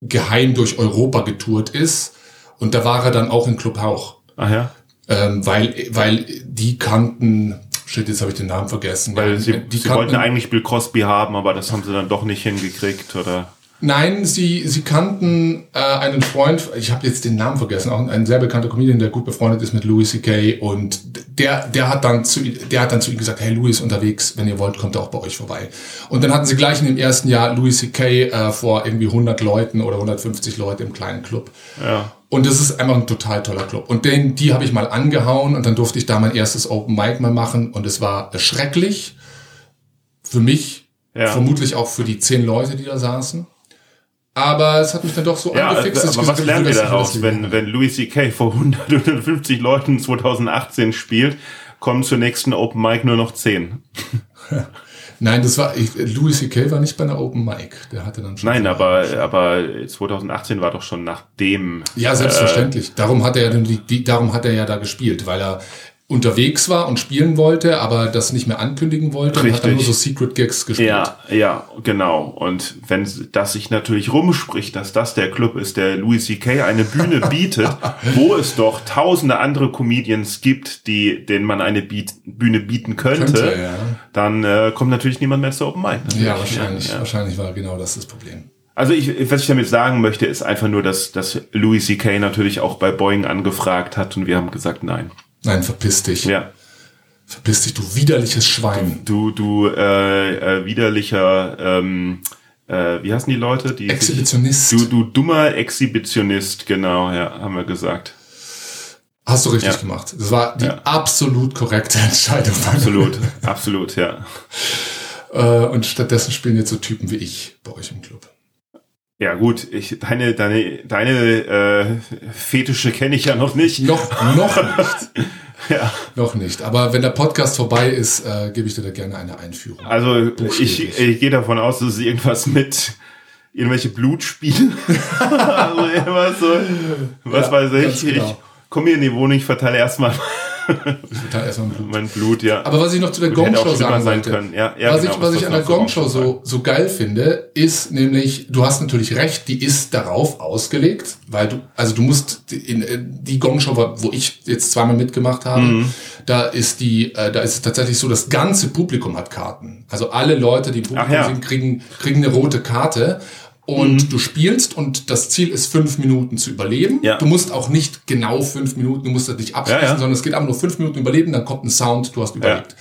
geheim durch Europa getourt ist. Und da war er dann auch in Club Hauch. Ach ja. Ähm, weil, weil die kannten, shit, jetzt habe ich den Namen vergessen. Weil sie, die sie wollten eigentlich Bill Cosby haben, aber das haben sie dann doch nicht hingekriegt, oder? Nein, sie, sie kannten äh, einen Freund, ich habe jetzt den Namen vergessen, auch ein sehr bekannter Comedian, der gut befreundet ist mit Louis C.K. und der, der hat dann zu, der hat dann zu ihm gesagt, hey, Louis ist unterwegs, wenn ihr wollt, kommt er auch bei euch vorbei. Und dann hatten sie gleich in dem ersten Jahr Louis C.K. Äh, vor irgendwie 100 Leuten oder 150 Leute im kleinen Club. Ja. Und das ist einfach ein total toller Club. Und den, die habe ich mal angehauen und dann durfte ich da mein erstes Open Mic mal machen und es war schrecklich. Für mich, Ja. vermutlich auch für die zehn Leute, die da saßen. Aber es hat mich dann doch so Ja, angefixt. aber ich was lernen wir daraus, wenn, wenn Louis C.K. vor 100, 150 Leuten 2018 spielt, kommen zur nächsten Open Mic nur noch 10. Nein, das war, ich, Louis C.K. war nicht bei einer Open Mic. Der hatte dann schon. Nein, aber, aber 2018 war doch schon nach dem. Ja, selbstverständlich. darum hat er ja, dann die, die, darum hat er ja da gespielt, weil er unterwegs war und spielen wollte, aber das nicht mehr ankündigen wollte und hat dann nur Richtig. so Secret Gigs gespielt. Ja, ja, genau. Und wenn das sich natürlich rumspricht, dass das der Club ist, der Louis C.K. eine Bühne bietet, wo es doch tausende andere Comedians gibt, die, denen man eine Beat, Bühne bieten könnte, Könnte, ja. dann äh, kommt natürlich niemand mehr zur Open Mic. natürlich. Ja, wahrscheinlich. Ja. Wahrscheinlich war genau das das Problem. Also ich, was ich damit sagen möchte, ist einfach nur, dass, dass Louis C.K. natürlich auch bei Boeing angefragt hat und wir haben gesagt, nein. Nein, verpiss dich. Ja. Verpiss dich, du widerliches Schwein. Du, du äh, äh, widerlicher, ähm, äh, wie heißen die Leute? Die sich- Exhibitionist. Du, du dummer Exhibitionist, genau, ja, haben wir gesagt. Hast du richtig Ja. gemacht. Das war die Ja. absolut korrekte Entscheidung. Absolut, absolut, ja. Äh, und stattdessen spielen jetzt so Typen wie ich bei euch im Club. Ja gut, ich, deine, deine, deine äh, Fetische kenne ich ja noch nicht. Noch, noch nicht. Ja. Noch nicht. Aber wenn der Podcast vorbei ist, äh, gebe ich dir da gerne eine Einführung. Also ich, ich gehe davon aus, dass es irgendwas mit irgendwelche Blutspiele. also irgendwas so, was Ja, weiß ich. genau. Ich komme hier in die Wohnung, ich verteile erstmal Total erstmal Blut. Mein Blut, ja. Aber was ich noch zu der Gong-Show sagen wollte, können. Ja, ja, was, genau, ich, was was ich an der Gong-Show so, so geil finde, ist nämlich, du hast natürlich recht, die ist darauf ausgelegt, weil du, also du musst in äh, die Gong-Show, wo ich jetzt zweimal mitgemacht habe, Mhm. da ist die, äh, da ist es tatsächlich so, das ganze Publikum hat Karten. Also alle Leute, die im Publikum ja. sind, kriegen, kriegen eine rote Karte. Und du spielst und das Ziel ist fünf Minuten zu überleben. Ja. Du musst auch nicht genau fünf Minuten, du musst das nicht abschließen, Ja, ja. sondern es geht einfach nur fünf Minuten überleben, dann kommt ein Sound, du hast überlebt.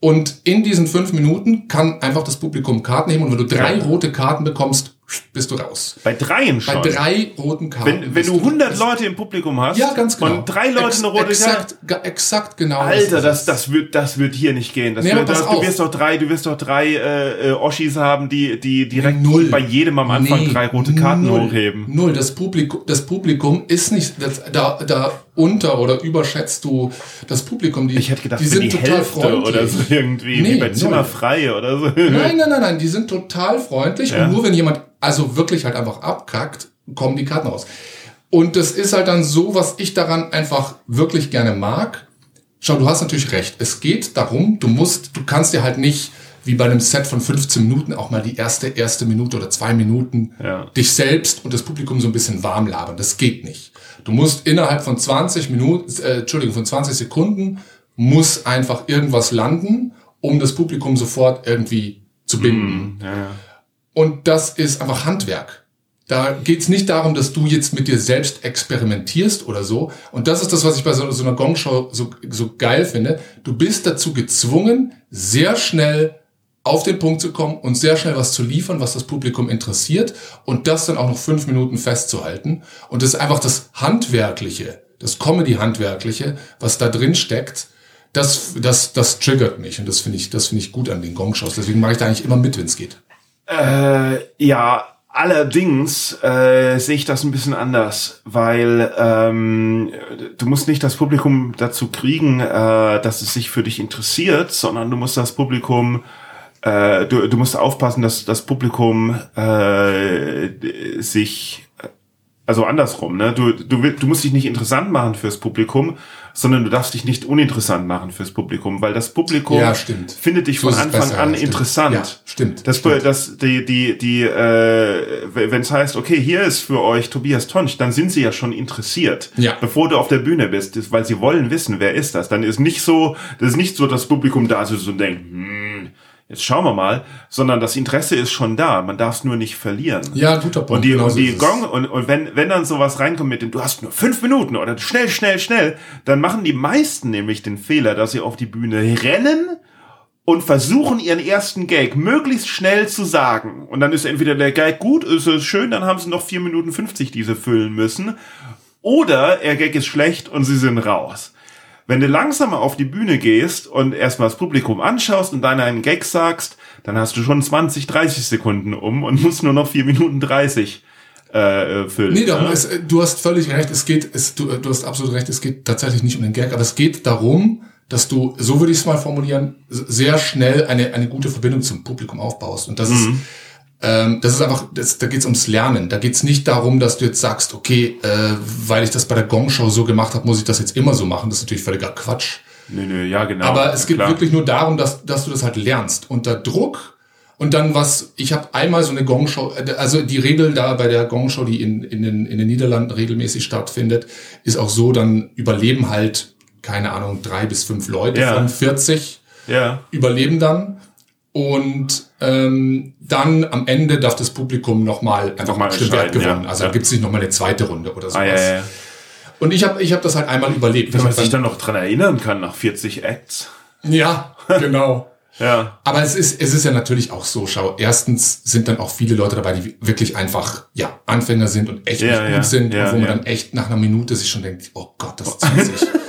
Und in diesen fünf Minuten kann einfach das Publikum Karten nehmen und wenn du drei rote Karten bekommst, bist du raus. Bei dreien schon. Bei drei roten Karten. wenn, wenn du 100 raus. Leute im Publikum hast Ja, ganz genau. und drei Leute Ex eine rote Karte, exakt, ga- exakt genau. Alter, das, das wird, das wird hier nicht gehen. Das Nee, wird, das, du wirst doch drei, du wirst doch drei äh, äh, Oschis haben, die, die direkt Null. bei jedem am Anfang Nee, drei rote Karten null, hochheben. Null. Das Publikum, das Publikum ist nicht, das, da, da unter oder überschätzt du das Publikum. Die, Ich hätte gedacht, die sind die total Hälfte freundlich. oder so irgendwie, Nee, wie bei null. Zimmer frei oder so. Nein, nein, nein, nein, die sind total freundlich Ja. und nur wenn jemand also wirklich halt einfach abkackt, kommen die Karten raus. Und das ist halt dann so, was ich daran einfach wirklich gerne mag. Schau, du hast natürlich recht. Es geht darum, du musst, du kannst dir halt nicht wie bei einem Set von 15 Minuten auch mal die erste, erste Minute oder zwei Minuten Ja. dich selbst und das Publikum so ein bisschen warm labern. Das geht nicht. Du musst innerhalb von 20 Minuten, äh, Entschuldigung, von 20 Sekunden muss einfach irgendwas landen, um das Publikum sofort irgendwie zu binden. Ja, ja. Und das ist einfach Handwerk. Da geht's nicht darum, dass du jetzt mit dir selbst experimentierst oder so. Und das ist das, was ich bei so, so einer Gong-Show so, so geil finde. Du bist dazu gezwungen, sehr schnell auf den Punkt zu kommen und sehr schnell was zu liefern, was das Publikum interessiert und das dann auch noch fünf Minuten festzuhalten. Und das ist einfach das Handwerkliche, das Comedy-Handwerkliche, was da drin steckt. Das, das, das triggert mich und das finde ich, das finde ich gut an den Gong-Shows. Deswegen mache ich da eigentlich immer mit, wenn es geht. Äh, ja, allerdings äh, sehe ich das ein bisschen anders, weil ähm, du musst nicht das Publikum dazu kriegen, äh, dass es sich für dich interessiert, sondern du musst das Publikum äh, du, du musst aufpassen, dass das Publikum äh, sich also andersrum, ne? Du, du, du musst dich nicht interessant machen fürs Publikum, sondern du darfst dich nicht uninteressant machen fürs Publikum, weil das Publikum Ja, stimmt. findet dich So von Anfang besser, an ja, interessant. Ja, stimmt, Das, stimmt. das, die, die, die, äh, wenn es heißt, okay, hier ist für euch Tobias Tonsch, dann sind sie ja schon interessiert, Ja. bevor du auf der Bühne bist, weil sie wollen wissen, wer ist das. Dann ist nicht so, das ist nicht so, das Publikum da sitzt und denkt, hm, jetzt schauen wir mal, sondern das Interesse ist schon da. Man darf es nur nicht verlieren. Ja, guter Punkt. Und die, Genau und die. Gong, und, und wenn, wenn dann sowas reinkommt mit dem, du hast nur fünf Minuten oder schnell, schnell, schnell, dann machen die meisten nämlich den Fehler, dass sie auf die Bühne rennen und versuchen ihren ersten Gag möglichst schnell zu sagen. Und dann ist entweder der Gag gut, ist es schön, dann haben sie noch vier Minuten 50 diese füllen müssen. Oder der Gag ist schlecht und sie sind raus. Wenn du langsamer auf die Bühne gehst und erstmal das Publikum anschaust und dann einen Gag sagst, dann hast du schon 20, 30 Sekunden um und musst nur noch 4 Minuten 30 äh, füllen. Nee, darum ne? ist, äh, du hast völlig recht. Es geht, es, du, du hast absolut recht. Es geht tatsächlich nicht um den Gag, aber es geht darum, dass du, so würde ich es mal formulieren, sehr schnell eine, eine gute Verbindung zum Publikum aufbaust. Und das ist, ähm, das ist einfach, das, da geht es ums Lernen. Da geht es nicht darum, dass du jetzt sagst, okay, äh, weil ich das bei der Gong-Show so gemacht habe, muss ich das jetzt immer so machen. Das ist natürlich völliger Quatsch. Nö, nö, ja, genau. Aber es geht klar. wirklich nur darum, dass, dass du das halt lernst. Unter Druck und dann was, ich habe einmal so eine Gong-Show, äh, also die Regel da bei der Gong-Show, die in, in, den, in den Niederlanden regelmäßig stattfindet, ist auch so, dann überleben halt, keine Ahnung, drei bis fünf Leute Ja. von 40 Ja. überleben dann. Und ähm, dann am Ende darf das Publikum nochmal einfach mal entscheiden, gewonnen. ja. Also Ja. da gibt's nicht nochmal eine zweite Runde oder sowas. Ah, ja, ja. Und ich habe ich hab das halt einmal überlebt. Wenn Ich man sich dann, noch dran erinnern kann, nach 40 Acts. ja, genau. Ja. Aber es ist, es ist ja natürlich auch so, schau, erstens sind dann auch viele Leute dabei, die wirklich einfach, ja, Anfänger sind und echt Ja, nicht gut sind, ja, wo man dann echt nach einer Minute sich schon denkt, oh Gott, das zieht sich.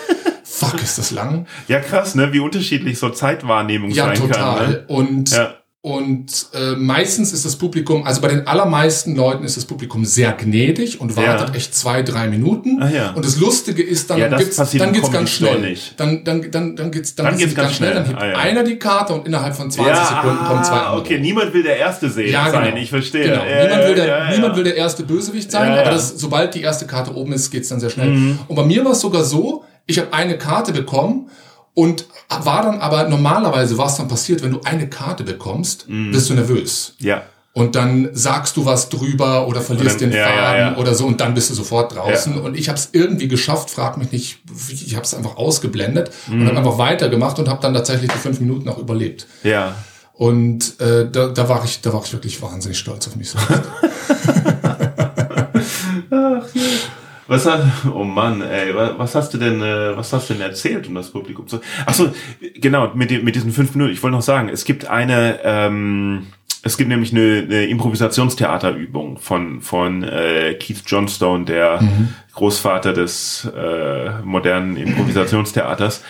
Fuck, ist das lang? Ja, krass, ne? Wie unterschiedlich so Zeitwahrnehmung Ja, sein total. kann. Ne? Und, Ja. und äh, meistens ist das Publikum, also bei den allermeisten Leuten ist das Publikum sehr gnädig und wartet Ja. echt zwei, drei Minuten. Ah, ja. Und das Lustige ist dann, Ja, gibt's, passiert dann geht's ganz schnell. Dann, dann, dann, dann geht's, dann, Dann geht's geht's ganz schnell. Dann hebt Ah, ja. einer die Karte und innerhalb von 20 Sekunden kommen zwei andere. okay, niemand will der Erste sehen Ja, sein, genau. ich verstehe. Genau. Ja, niemand will der, niemand will der erste Bösewicht sein, aber das, sobald die erste Karte oben ist, geht's dann sehr schnell. Mhm. Und bei mir war es sogar so, Ich habe eine Karte bekommen und war dann aber normalerweise, was dann passiert, wenn du eine Karte bekommst, Mhm. bist du nervös. Ja. Und dann sagst du was drüber oder verlierst dann- den ja, Faden ja, ja. oder so und dann bist du sofort draußen. Ja. Und ich habe es irgendwie geschafft, frag mich nicht, ich habe es einfach ausgeblendet Mhm. und habe einfach weitergemacht und habe dann tatsächlich die fünf Minuten auch überlebt. Ja. Und äh, da, da war ich, da war ich wirklich wahnsinnig stolz auf mich selbst. Was hat, oh Mann, ey, wa- was hast du denn, äh, was hast du denn erzählt, um das Publikum zu, ach so, genau, mit, mit diesen fünf Minuten, ich wollte noch sagen, es gibt eine, ähm, es gibt nämlich eine, eine Improvisationstheaterübung von, von äh, Keith Johnstone, der Großvater des äh, modernen Improvisationstheaters,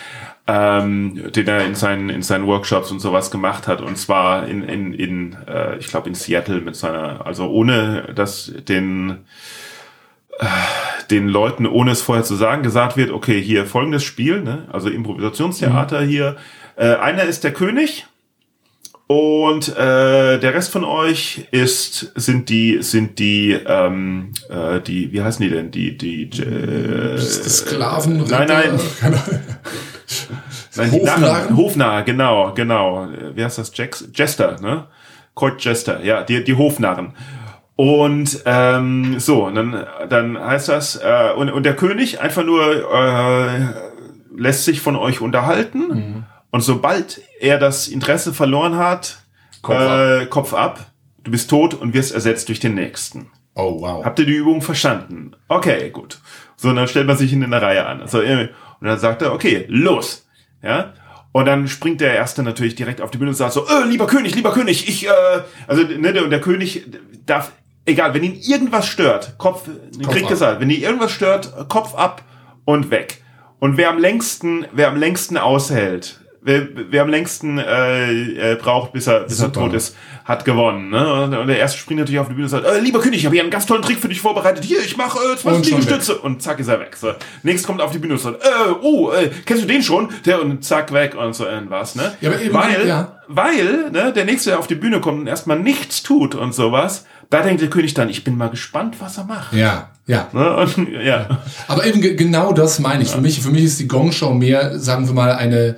ähm, den er in seinen, in seinen Workshops und sowas gemacht hat, und zwar in, in, in äh, ich glaube in Seattle mit seiner, also ohne dass den den Leuten, ohne es vorher zu sagen, gesagt wird, okay, hier folgendes Spiel, ne? also Improvisationstheater hier. Äh, einer ist der König und äh, der Rest von euch ist sind die sind die ähm, äh, die wie heißen die denn die die äh, Sklaven, nein nein Nein, Hofnarren? Narren. Hofnarr, genau, genau. Äh, Wie heißt das? Jester, ne? Court Jester, ja, die, die Hofnarren. Und ähm, so, und dann, dann heißt das, äh, und, und der König einfach nur äh, lässt sich von euch unterhalten. Und sobald er das Interesse verloren hat, Kopf äh, Kopf ab, du bist tot und wirst ersetzt durch den nächsten. Oh, wow. Habt ihr die Übung verstanden? Okay, gut. So, und dann stellt man sich in eine Reihe an. Also, und dann sagt er, okay, los. Ja. Und dann springt der Erste natürlich direkt auf die Bühne und sagt so, äh, lieber König, lieber König, ich, äh, also, ne, der, der König darf, egal, wenn ihn irgendwas stört, Kopf, Kopf kriegt gesagt, wenn ihn irgendwas stört, Kopf ab und weg. Und wer am längsten, wer am längsten aushält, wer, wer am längsten äh, äh, braucht, bis er, bis er tot ist, hat gewonnen. Ne? Und der erste springt natürlich auf die Bühne und sagt, äh, lieber König, ich habe hier einen ganz tollen Trick für dich vorbereitet. Hier, ich mache äh, 20 Und schon Liegestütze. Und zack ist er weg. So. Nächstes kommt auf die Bühne und sagt, äh, oh, äh, kennst du den schon? Der und zack weg und so irgendwas. Ne? Ja, aber eben- weil, ja. weil ne, der nächste, der auf die Bühne kommt und erstmal nichts tut und sowas, da denkt der König dann, ich bin mal gespannt, was er macht. Ja, ja. Ne? Und, ja. Aber eben ge- genau das meine ich. Für mich, für mich ist die Gong-Show mehr, sagen wir mal, eine,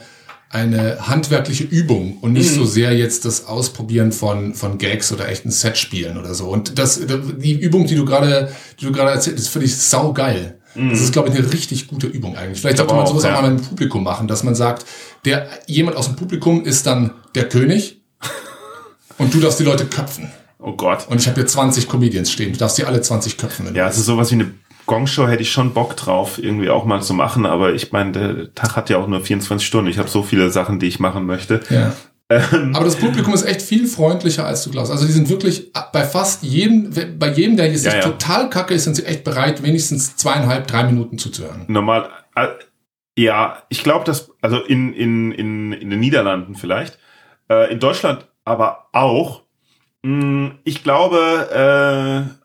eine handwerkliche Übung und nicht so sehr jetzt das Ausprobieren von, von Gags oder echten Set-Spielen oder so. Und das, die Übung, die du gerade, die du gerade erzählt hast, finde ich saugeil. Das ist, glaube ich, eine richtig gute Übung eigentlich. Vielleicht sollte man auch, sowas ja. auch mal mit dem Publikum machen, dass man sagt, der, jemand aus dem Publikum ist dann der König und du darfst die Leute köpfen. Oh Gott. Und ich habe hier 20 Comedians stehen. Du darfst die alle 20 köpfen. Ja, also sowas wie eine Gongshow hätte ich schon Bock drauf, irgendwie auch mal zu machen, aber ich meine, der Tag hat ja auch nur 24 Stunden. Ich habe so viele Sachen, die ich machen möchte. Ja. Aber das Publikum ist echt viel freundlicher, als du glaubst. Also die sind wirklich bei fast jedem, bei jedem, der jetzt Ja, ja. total kacke ist, sind sie echt bereit, wenigstens zweieinhalb, drei Minuten zuzuhören. Normal, äh, ja, ich glaube, dass, also in, in, in, in den Niederlanden vielleicht, äh, in Deutschland aber auch, mh, ich glaube, äh,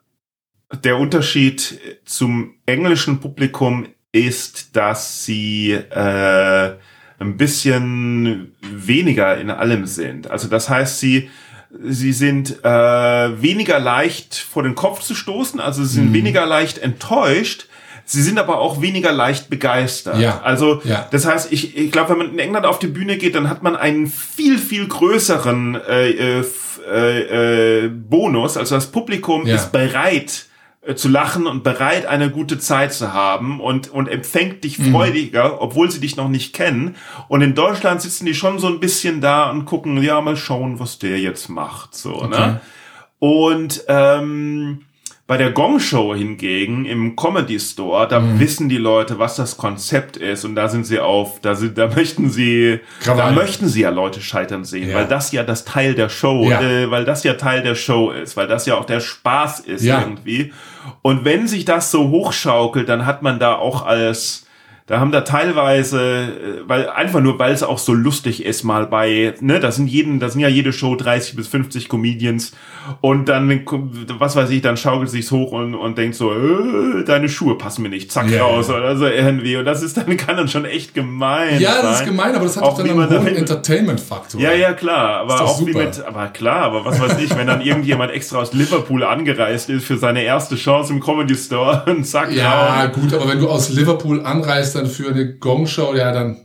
der Unterschied zum englischen Publikum ist, dass sie äh, ein bisschen weniger in allem sind. Also das heißt, sie sie sind äh, weniger leicht vor den Kopf zu stoßen, also sie sind weniger leicht enttäuscht. Sie sind aber auch weniger leicht begeistert. Ja. Also Ja. das heißt, ich, ich glaube, wenn man in England auf die Bühne geht, dann hat man einen viel, viel größeren äh, äh, äh, äh, Bonus. Also das Publikum Ja. ist bereit zu lachen und bereit, eine gute Zeit zu haben und, und empfängt dich Mhm. freudiger, obwohl sie dich noch nicht kennen. Und in Deutschland sitzen die schon so ein bisschen da und gucken, ja, mal schauen, was der jetzt macht. So, ne? Und ähm, bei der Gong Show hingegen im Comedy Store, da Mhm. wissen die Leute, was das Konzept ist und da sind sie auf, da sind, da möchten sie, Krawall. da möchten sie ja Leute scheitern sehen, Ja. weil das ja das Teil der Show, Ja. äh, weil das ja Teil der Show ist, weil das ja auch der Spaß ist Ja. irgendwie. Und wenn sich das so hochschaukelt, dann hat man da auch als da haben da teilweise, äh, weil einfach nur, weil es auch so lustig ist, mal bei, ne, das sind jeden, das sind ja jede Show 30 bis 50 Comedians und dann, was weiß ich, dann schaukelt sich's hoch und, und denkt so, äh, deine Schuhe passen mir nicht, zack Ja, raus ja. oder so irgendwie und das ist dann, kann dann schon echt gemein Ja, das ist sein. gemein, aber das hat Auch wie dann einen hohen Entertainment-Faktor. Ja, ja, klar, aber auch wie super. mit, aber klar, aber was weiß ich, wenn dann irgendjemand extra aus Liverpool angereist ist für seine erste Chance im Comedy Store und zack, Ja, raus. gut, aber wenn du aus Liverpool anreist, begeistern für eine Gong-Show, ja, dann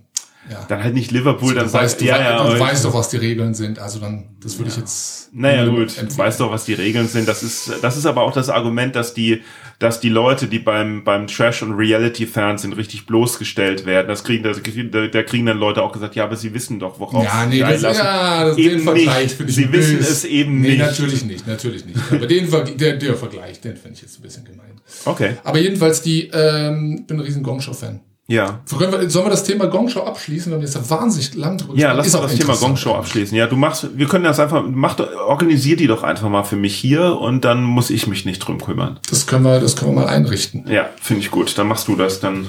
ja. Dann halt nicht Liverpool, dann weißt, du, ja, ja, aber- weißt doch, was die Regeln sind. Also dann, das würde ich jetzt. Naja, gut, empfehlen. weißt doch, was die Regeln sind. Das ist, das ist aber auch das Argument, dass die, dass die Leute, die beim, beim Trash- und Reality-Fernsehen richtig bloßgestellt werden, das kriegen, da, da, kriegen dann Leute auch gesagt, ja, aber sie wissen doch, worauf Ja, sie nee, sich das, einlassen. ja, das, Eben den Vergleich nicht. finde ich Sie wissen böse. es eben nee, nicht. natürlich nicht, natürlich nicht. Aber den, der, der Vergleich, den finde ich jetzt ein bisschen gemein. Okay, Aber jedenfalls die, ähm, bin ein riesen Gong-Show-Fan. Ja. Können wir- Sollen wir das Thema Gong-Show abschließen? Wir haben jetzt da wahnsinnig lang drüber Ja, lass auch das Thema Gong-Show abschließen. Ja, du machst, wir können das einfach, mach, organisier die doch einfach mal für mich hier und dann muss ich mich nicht drum kümmern. Das können wir, das können wir mal einrichten. Ja, finde ich gut. Dann machst du das, dann,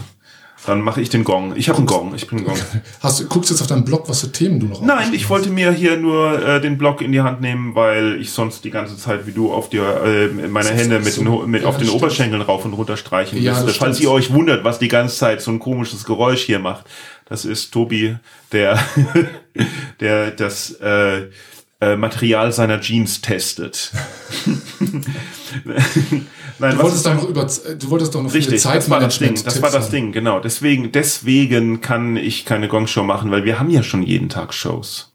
dann mache ich den Gong. Ich habe einen Gong, ich bin ein Gong. Hast du, guckst jetzt auf deinen Blog, was für Themen du noch Nein, ich wollte mir hier nur äh, den Block in die Hand nehmen, weil ich sonst die ganze Zeit wie du auf dir äh, meine Hände mit, so- den, mit ja, auf den stimmt. Oberschenkeln rauf und runter streichen Ja, müsste. das Falls ihr euch wundert, was die ganze Zeit so ein komisches Geräusch hier macht, das ist Tobi, der der das äh, äh, Material seiner Jeans testet. Nein, Du wolltest doch noch über, du wolltest doch noch Richtig, viele das war das Ding, das war das Ding, genau. Deswegen, deswegen kann ich keine Gongshow machen, weil wir haben ja schon jeden Tag Shows.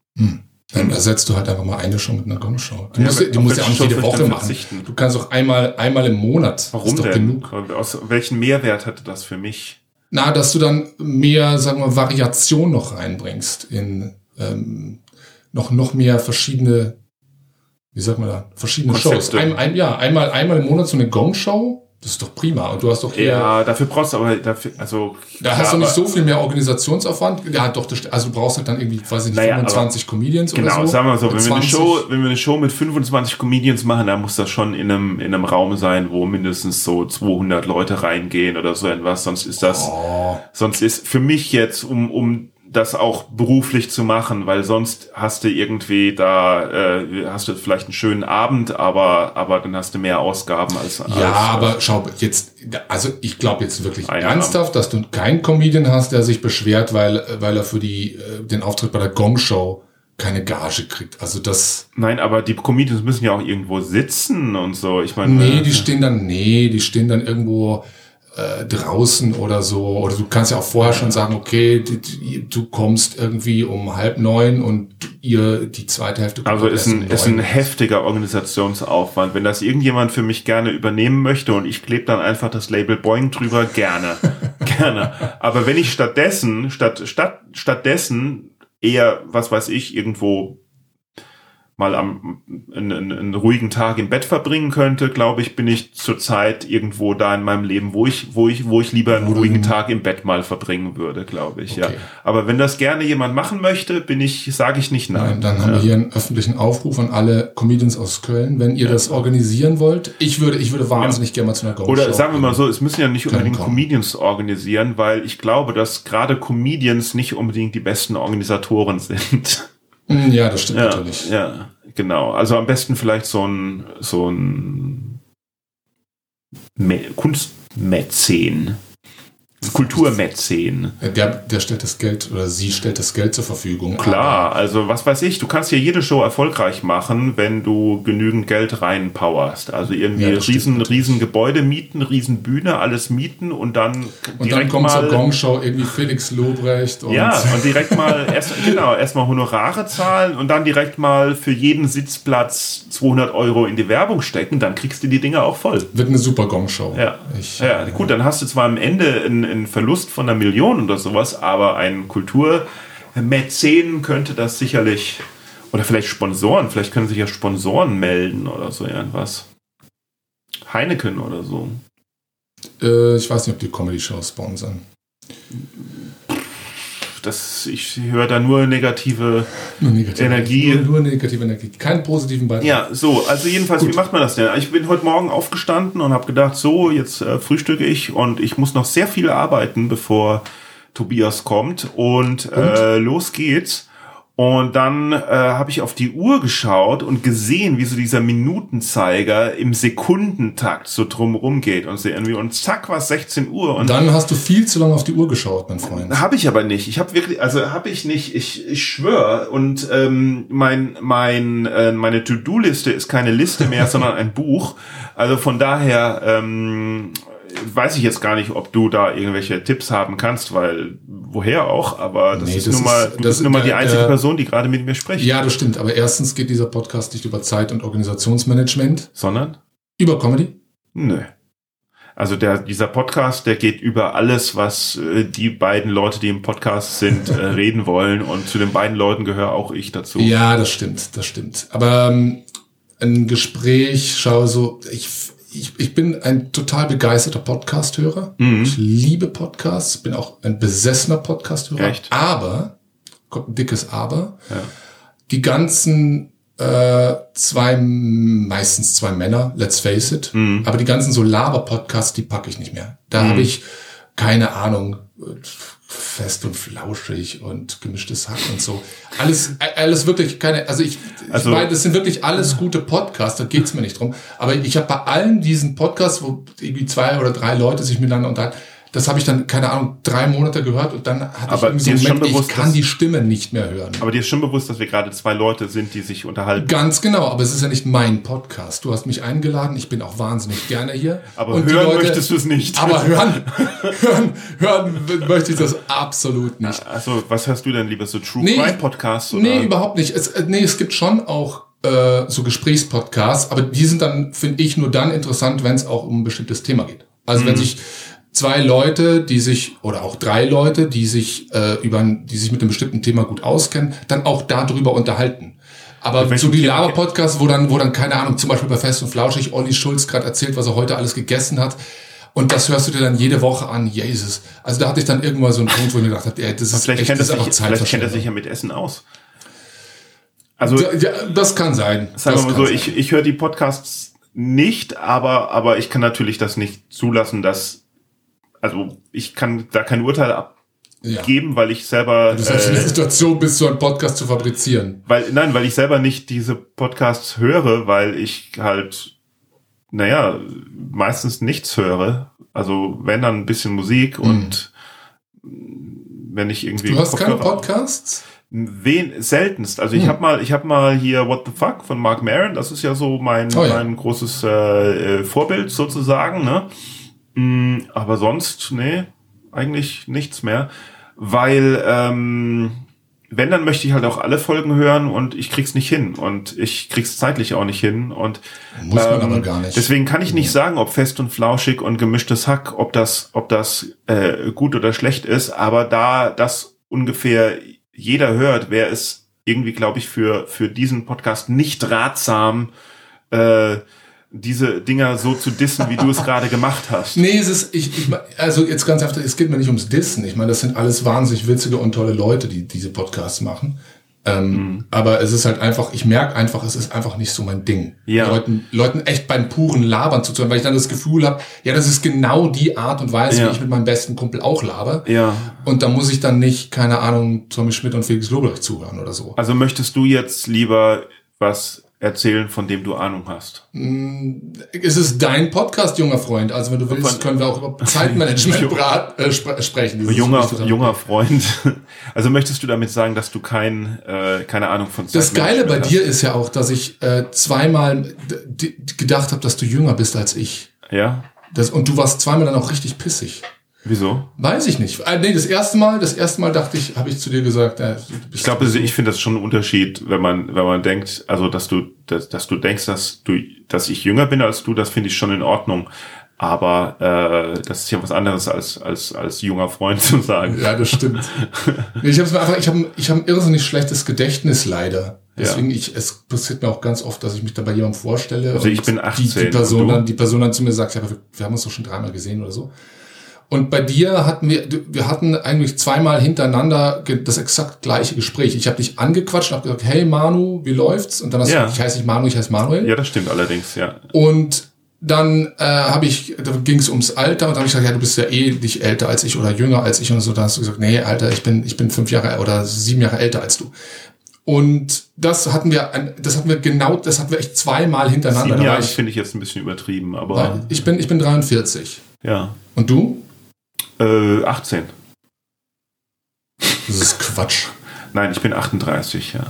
Dann ersetzt du halt einfach mal eine Show mit einer Gong-Show. Du Ja, musst, du musst ja auch nicht jede Woche machen. verzichten? Du kannst auch einmal, einmal im Monat. Warum ist doch denn? genug. Aus welchen Mehrwert hatte das für mich? Na, dass du dann mehr, sagen wir Variation noch reinbringst in ähm, noch, noch mehr verschiedene, wie sagt man da, verschiedene Konzepte. Shows. Ein, ein, ja, einmal, einmal im Monat so eine Gong-Show, das ist doch prima. Und du hast doch hier, Ja, dafür brauchst du aber dafür, also da hast du nicht so viel mehr Organisationsaufwand. Ja, doch, also du brauchst halt dann irgendwie, weiß ich nicht, Naja, 25 Comedians Genau, oder so. sagen wir so, Mit wenn wir, eine 20. Show, wenn wir eine Show mit 25 Comedians machen, dann muss das schon in einem, in einem Raum sein, wo mindestens so 200 Leute reingehen oder so etwas, sonst ist das, Oh, sonst ist für mich jetzt, um, um das auch beruflich zu machen, weil sonst hast du irgendwie da, äh, hast du vielleicht einen schönen Abend, aber, aber dann hast du mehr Ausgaben als, als Ja, aber schau, jetzt, also ich glaube jetzt wirklich Ein ernsthaft, dass du keinen Comedian hast, der sich beschwert, weil, weil er für die, äh, den Auftritt bei der Gong Show keine Gage kriegt. Also das, Nein, aber die Comedians müssen ja auch irgendwo sitzen und so. Ich meine, nee, äh, die stehen dann, nee, die stehen dann irgendwo äh, draußen oder so. Oder du kannst ja auch vorher schon sagen, okay, du kommst irgendwie um halb neun und ihr die zweite Hälfte kommt Also ist ein, um ist ein heftiger Organisationsaufwand. Wenn das irgendjemand für mich gerne übernehmen möchte und ich klebe dann einfach das Label Boeing drüber, gerne. gerne. Aber wenn ich stattdessen, statt, statt, stattdessen eher, was weiß ich, irgendwo mal am einen, einen, ruhigen Tag im Bett verbringen könnte, glaube ich, bin ich zurzeit irgendwo da in meinem Leben, wo ich, wo ich, wo ich lieber einen ruhigen Tag im Bett mal verbringen würde, glaube ich. Ja. Okay. Aber wenn das gerne jemand machen möchte, bin ich, sage ich nicht nein. Nein, dann haben wir hier einen öffentlichen Aufruf an alle Comedians aus Köln, wenn ihr das organisieren wollt. Ich würde, ich würde wahnsinnig gerne mal zu einer Gong Oder sagen wir mal so, es müssen ja nicht unbedingt kommen. Comedians organisieren, weil ich glaube, dass gerade Comedians nicht unbedingt die besten Organisatoren sind. Mm, Ja, das stimmt ja, natürlich. ja, genau. Also am besten vielleicht so ein so ein Kunstmäzen, Kulturmäzen. Der, der stellt das Geld oder sie stellt das Geld zur Verfügung. Klar, also was weiß ich, du kannst ja jede Show erfolgreich machen, wenn du genügend Geld reinpowerst. Also irgendwie Ja, riesen, riesen Gebäude mieten, riesen Bühne, alles mieten und dann Und dann kommt zur Gong-Show irgendwie Felix Lobrecht und Ja, und direkt mal erst genau erstmal Honorare zahlen und dann direkt mal für jeden Sitzplatz 200 Euro in die Werbung stecken, dann kriegst du die Dinge auch voll. wird eine super Gong-Show. Ja, Ich, ja, gut, dann hast du zwar am Ende einen, einen Verlust von einer Million oder sowas, aber ein Kulturmäzen könnte das sicherlich oder vielleicht Sponsoren, vielleicht können sich ja Sponsoren melden oder so irgendwas. Heineken oder so. äh, ich weiß nicht, ob die Comedy-Shows sponsern. Das, ich höre da nur negative Nur negative Energie. Nur, nur negative Energie. Keinen positiven Beitrag. Ja, so, also jedenfalls, Gut. wie macht man das denn? Ich bin heute Morgen aufgestanden und habe gedacht, so, jetzt äh, frühstücke ich und ich muss noch sehr viel arbeiten, bevor Tobias kommt und, Äh, los geht's. Und dann äh, habe ich auf die Uhr geschaut und gesehen, wie so dieser Minutenzeiger im Sekundentakt so drumrum geht und so irgendwie und zack war es 16 Uhr und Und dann hast du viel zu lange auf die Uhr geschaut, mein Freund. habe ich aber nicht. Ich habe wirklich, also habe ich nicht. Ich, ich schwöre. Und ähm, mein, mein, äh, meine To-Do-Liste ist keine Liste mehr, sondern ein Buch. Also von daher, ähm, weiß ich jetzt gar nicht, ob du da irgendwelche Tipps haben kannst, weil woher auch, aber das Nee, ist das nun mal, ist- du das bist nun mal die einzige äh, Person, die gerade mit mir spricht. Ja, das stimmt. Aber erstens geht dieser Podcast nicht über Zeit- und Organisationsmanagement, Sondern? über Comedy. Nö. Also der, dieser Podcast, der geht über alles, was äh, die beiden Leute, die im Podcast sind, äh, reden wollen. Und zu den beiden Leuten gehöre auch ich dazu. Ja, das stimmt, das stimmt. Aber ähm, ein Gespräch, schau so, ich, ich, ich bin ein total begeisterter Podcast-Hörer. Mhm. Ich liebe Podcasts, bin auch ein besessener Podcast-Hörer. Echt? Aber, kommt ein dickes Aber, Ja. die ganzen äh, zwei, meistens zwei Männer, let's face it, Mhm. aber die ganzen so Laber-Podcasts, die packe ich nicht mehr. Da habe ich keine Ahnung, fest und flauschig und gemischtes Hack und so. Alles, alles wirklich keine, also ich, Also- ich meine, das sind wirklich alles gute Podcasts, da geht's mir nicht drum. Aber ich habe bei allen diesen Podcasts, wo irgendwie zwei oder drei Leute sich miteinander unterhalten, das habe ich dann, keine Ahnung, drei Monate gehört und dann hatte ich Aber irgendwie so Moment, bewusst, ich kann die Stimme nicht mehr hören. Aber dir ist schon bewusst, dass wir gerade zwei Leute sind, die sich unterhalten. Ganz genau, aber es ist ja nicht mein Podcast. Du hast mich eingeladen, ich bin auch wahnsinnig gerne hier. Aber Und hören Leute- möchtest du es nicht. Aber hören, hören, hören möchte ich das absolut nicht. Also, was hörst du denn lieber? So True Nee, Crime Podcasts? Oder? Nee, überhaupt nicht. Es, äh, nee, es gibt schon auch äh, so Gesprächspodcasts, aber die sind dann, finde ich, nur dann interessant, wenn es auch um ein bestimmtes Thema geht. Also Mhm. wenn sich zwei Leute, die sich, oder auch drei Leute, die sich äh, über die sich mit einem bestimmten Thema gut auskennen, dann auch darüber unterhalten. Aber so die Thema- Laber-Podcasts, wo dann, wo dann, keine Ahnung, zum Beispiel bei Fest und Flauschig Olli Schulz gerade erzählt, was er heute alles gegessen hat. Und das hörst du dir dann jede Woche an, Jesus. Also da hatte ich dann irgendwann so einen Punkt, wo ich mir gedacht habe, ey, das ist Vielleicht echt, kennt, er das ist sich, einfach vielleicht kennt er sich ja mit Essen aus. Also, Ja, das kann sein. sagen wir mal so, sein. ich, ich höre die Podcasts nicht, aber, aber ich kann natürlich das nicht zulassen, dass, also ich kann da kein Urteil ja. abgeben, weil ich selber, Du selbst in der äh, Situation bist, so einen Podcast zu fabrizieren. weil, nein, weil ich selber nicht diese Podcasts höre, weil ich halt, naja, meistens nichts höre. Also wenn dann ein bisschen Musik und wenn ich irgendwie. Du hast keine Kopfhörer- Podcasts? Wen, seltenst. Also ich Hm. habe mal, ich habe mal hier What the Fuck von Mark Maron. Das ist ja so mein, Oh ja. mein großes äh, äh, Vorbild sozusagen. Ne? Mm, aber sonst, nee, eigentlich nichts mehr, weil ähm, wenn dann möchte ich halt auch alle Folgen hören und ich krieg's nicht hin und ich krieg's zeitlich auch nicht hin und Muss man ähm, aber gar nicht. Deswegen kann ich nicht sagen, ob fest und flauschig und gemischtes Hack, ob das, ob das äh, gut oder schlecht ist. Aber da das ungefähr jeder hört, wäre es irgendwie, glaube ich, für für diesen Podcast nicht ratsam, äh, diese Dinger so zu dissen, wie du es gerade gemacht hast. Nee, es ist, ich, ich, also jetzt ganz einfach, es geht mir nicht ums Dissen. Ich meine, das sind alles wahnsinnig witzige und tolle Leute, die diese Podcasts machen. Ähm, Mhm. Aber es ist halt einfach, ich merke einfach, es ist einfach nicht so mein Ding. Ja. Leuten, Leuten echt beim puren Labern zuzuhören, weil ich dann das Gefühl habe, ja, das ist genau die Art und Weise, Ja. wie ich mit meinem besten Kumpel auch laber. Ja. Und da muss ich dann nicht, keine Ahnung, Tommy Schmidt und Felix Lobrecht zuhören oder so. Also möchtest du jetzt lieber was erzählen, von dem du Ahnung hast? Es ist dein Podcast, junger Freund. Also wenn du willst, Von- können wir auch über Zeitmanagement brat, äh, spre sprechen. Junger, junger. Freund. Also möchtest du damit sagen, dass du kein, äh, keine Ahnung von Das Geile bei Zeitmanagement dir ist ja auch, dass ich äh, zweimal gedacht habe, dass du jünger bist als ich. hast? Ja. Das, und du warst zweimal dann auch richtig pissig. Wieso? Weiß ich nicht. Äh, nee, das erste Mal, das erste Mal dachte ich, habe ich zu dir gesagt, äh, du bist Ich glaube, ich finde das schon ein Unterschied, wenn man, wenn man denkt, also dass du, dass, dass du denkst, dass du, dass ich jünger bin als du, das finde ich schon in Ordnung. Aber äh, das ist ja was anderes als als als junger Freund zu sagen. Ja, das stimmt. Ich habe mir einfach, ich habe ich hab ein irrsinnig schlechtes Gedächtnis leider. Deswegen ich, es passiert mir auch ganz oft, dass ich mich da bei jemandem vorstelle. Also ich bin Die, 18 die Person und du? dann, die Person dann zu mir sagt, ja, wir, wir haben uns doch schon dreimal gesehen oder so. Und bei dir hatten wir, wir hatten eigentlich zweimal hintereinander das exakt gleiche Gespräch. Ich habe dich angequatscht und habe gesagt, hey Manu, wie läuft's? Und dann hast Ja. du, ich heiße nicht Manu, ich heiße Manuel. Ja, das stimmt allerdings, ja. Und dann äh, habe ich, da ging es ums Alter und da habe ich gesagt, ja, du bist ja eh nicht älter als ich oder jünger als ich und so. Da hast du gesagt, nee, Alter, ich bin, ich bin fünf Jahre oder sieben Jahre älter als du. Und das hatten wir, das hatten wir genau, das hatten wir echt zweimal hintereinander. Sieben Jahre ich, finde ich jetzt ein bisschen übertrieben, aber ich bin, ich bin 43. ja. Und du? Äh, 18. Das ist Quatsch. Nein, ich bin 38, ja.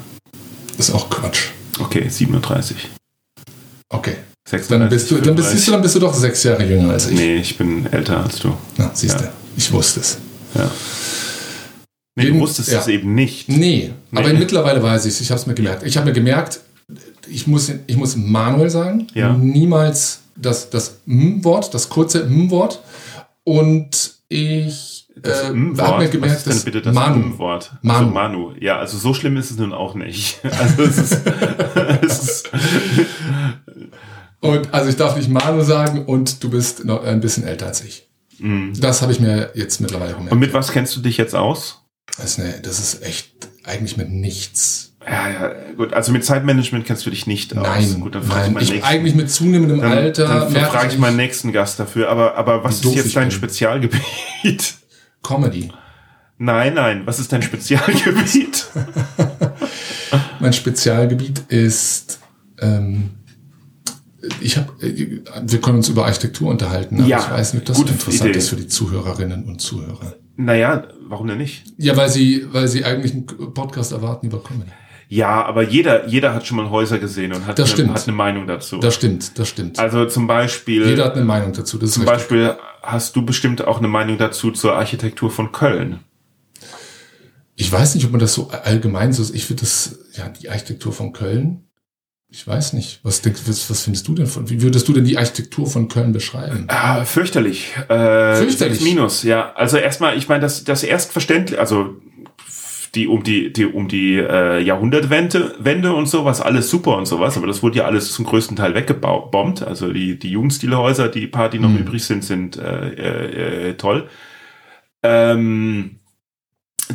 Das ist auch Quatsch. Okay, 37. Okay. Dann bist du, dann bist, siehst du, dann bist du doch sechs Jahre jünger als ich. Nee, ich bin älter als du. Na, siehst Ja. du. Ich wusste es. Ja. Nee, du Eben- wusstest ja. es eben nicht. Nee, Nee. aber mittlerweile weiß ich es. Ich habe es mir gemerkt. Ich habe mir gemerkt, ich muss, ich muss Manuel sagen. Ja. Niemals das, das M-Wort, das kurze M-Wort. Und ich Das äh, M-Wort, habe mir was gemerkt, ist denn das bitte das Manu. M-Wort? Manu. Also Manu. Ja, also so schlimm ist es nun auch nicht. Also es ist, es ist Und also ich darf nicht Manu sagen und du bist noch ein bisschen älter als ich. Das habe ich mir jetzt mittlerweile gemerkt. Mhm. Und mit was kennst du dich jetzt aus? Das ist, eine, das ist echt eigentlich mit nichts. Ja, ja, gut. Also mit Zeitmanagement kennst du dich nicht aus. Nein, gut, dann frage nein. meinen Ich, nächsten- eigentlich mit zunehmendem dann, Alter dann frage ich meinen nächsten Gast dafür. Aber, aber was ist jetzt ich dein bin. Spezialgebiet? Comedy. Nein, nein. Was ist dein Spezialgebiet? Mein Spezialgebiet ist, ähm, ich habe, wir können uns über Architektur unterhalten, aber Ja, ich weiß nicht, ob das gute interessant Idee. ist für die Zuhörerinnen und Zuhörer. naja, warum denn nicht? Ja, weil sie, weil sie eigentlich einen Podcast erwarten über Comedy. Ja, aber jeder, jeder hat schon mal Häuser gesehen und hat, eine, hat eine Meinung dazu. Das stimmt, das stimmt. also zum Beispiel, Jeder hat eine Meinung dazu. Das ist zum richtig. Beispiel hast du bestimmt auch eine Meinung dazu zur Architektur von Köln. Ich weiß nicht, ob man das so allgemein so ist. Ich finde das, ja, die Architektur von Köln. Ich weiß nicht. Was denkst was, was findest du denn von, wie würdest du denn die Architektur von Köln beschreiben? Ah, fürchterlich. Äh, Fürchterlich. Minus, ja. Also erstmal, ich meine, das, das Erstverständlich, also die um die, die um die äh, Jahrhundertwende Wende und sowas, alles super und sowas, aber das wurde ja alles zum größten Teil weggebombt. Also die, die Jugendstilhäuser, die paar, die noch Mhm. übrig sind, sind äh, äh, äh, toll. Ähm,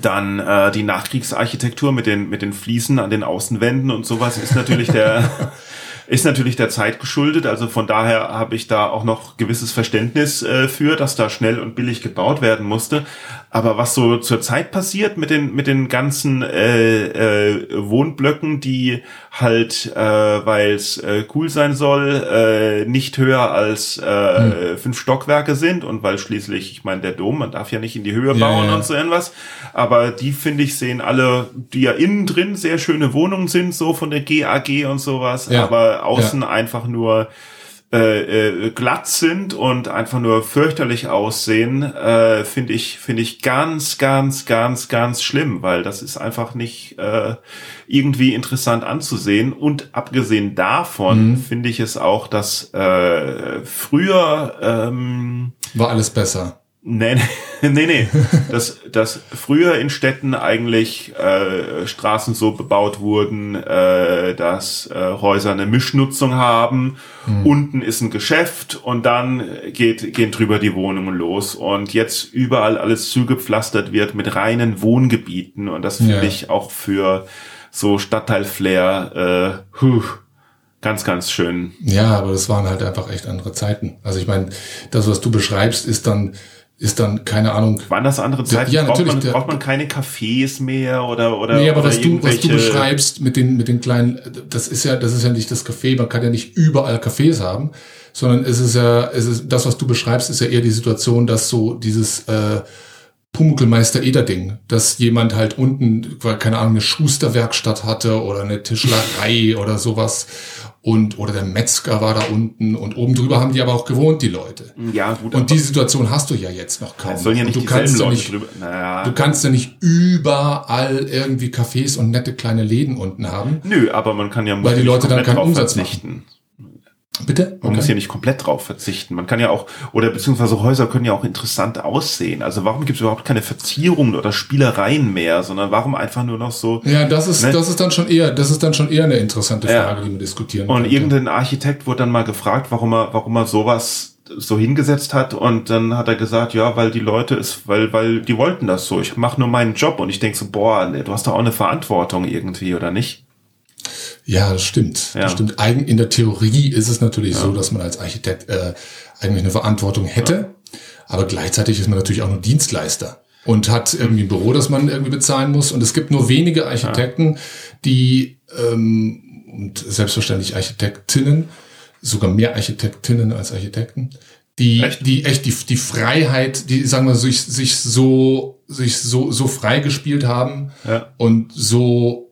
dann äh, die Nachkriegsarchitektur mit den mit den Fliesen an den Außenwänden und sowas ist natürlich der ist natürlich der Zeit geschuldet. Also von daher habe ich da auch noch gewisses Verständnis äh, für, dass da schnell und billig gebaut werden musste. Aber was so zur Zeit passiert mit den mit den ganzen äh, äh, Wohnblöcken, die halt, äh, weil es äh, cool sein soll, äh, nicht höher als äh, fünf Stockwerke sind und weil schließlich, ich meine, der Dom, man darf ja nicht in die Höhe Ja, bauen ja. und so irgendwas. Aber die finde ich sehen alle, die ja innen drin sehr schöne Wohnungen sind, so von der GAG und sowas, Ja. aber außen einfach nur äh, äh, glatt sind und einfach nur fürchterlich aussehen, äh, finde ich finde ich ganz ganz ganz ganz schlimm, weil das ist einfach nicht äh, irgendwie interessant anzusehen und abgesehen davon Mhm. finde ich es auch, dass äh, früher ähm, War alles besser. Nee, nee, nee, nee. Dass, dass früher in Städten eigentlich äh, Straßen so bebaut wurden, äh, dass äh, Häuser eine Mischnutzung haben. Unten ist ein Geschäft und dann geht, gehen drüber die Wohnungen los. Und jetzt überall alles zugepflastert wird mit reinen Wohngebieten. Und das finde Ja. ich auch für so Stadtteil-Flair äh, huh, ganz, ganz schön. Ja, aber das waren halt einfach echt andere Zeiten. Also ich meine, das, was du beschreibst, ist dann, ist dann, keine Ahnung. Waren das andere Zeiten? ja, braucht, natürlich, man, der- braucht man keine Cafés mehr oder oder Nee, aber oder was du, was du beschreibst mit den, mit den kleinen, das ist ja, das ist ja nicht das Café, man kann ja nicht überall Cafés haben, sondern es ist ja, es ist, das, was du beschreibst, ist ja eher die Situation, dass so dieses, äh, Pumuckelmeister Eder-Ding, dass jemand halt unten, keine Ahnung, eine Schusterwerkstatt hatte oder eine Tischlerei oder sowas und, oder der Metzger war da unten und oben drüber haben die aber auch gewohnt, die Leute. Ja, gut, Und die Situation hast du ja jetzt noch kaum. sollen ja nicht und du kannst ja nicht. Naja. Du kannst ja nicht überall irgendwie Cafés und nette kleine Läden unten haben. Nö, aber man kann ja Weil die Leute dann keinen Umsatz verzichten. Bitte? Man muss ja nicht komplett drauf verzichten. Man kann ja auch, oder beziehungsweise Häuser können ja auch interessant aussehen. Also warum gibt es überhaupt keine Verzierungen oder Spielereien mehr, sondern warum einfach nur noch so. Ja, das ist, Ne? das ist dann schon eher, das ist dann schon eher eine interessante Ja. Frage, die man diskutieren Und könnte. irgendein Architekt wurde dann mal gefragt, warum er, warum er sowas so hingesetzt hat und dann hat er gesagt, ja, weil die Leute es, weil, weil die wollten das so. Ich mache nur meinen Job und ich denk so, boah, du hast doch auch eine Verantwortung irgendwie, oder nicht? Ja, das stimmt. Ja. Das stimmt. Eigen, in der Theorie ist es natürlich so, dass man als Architekt äh, eigentlich eine Verantwortung hätte, aber gleichzeitig ist man natürlich auch nur Dienstleister und hat irgendwie ein Büro, das man irgendwie bezahlen muss. Und es gibt nur wenige Architekten, die ähm, und selbstverständlich Architektinnen, sogar mehr Architektinnen als Architekten, die Echt? die echt die, die Freiheit, die sagen wir sich sich so sich so so frei gespielt haben Ja. und so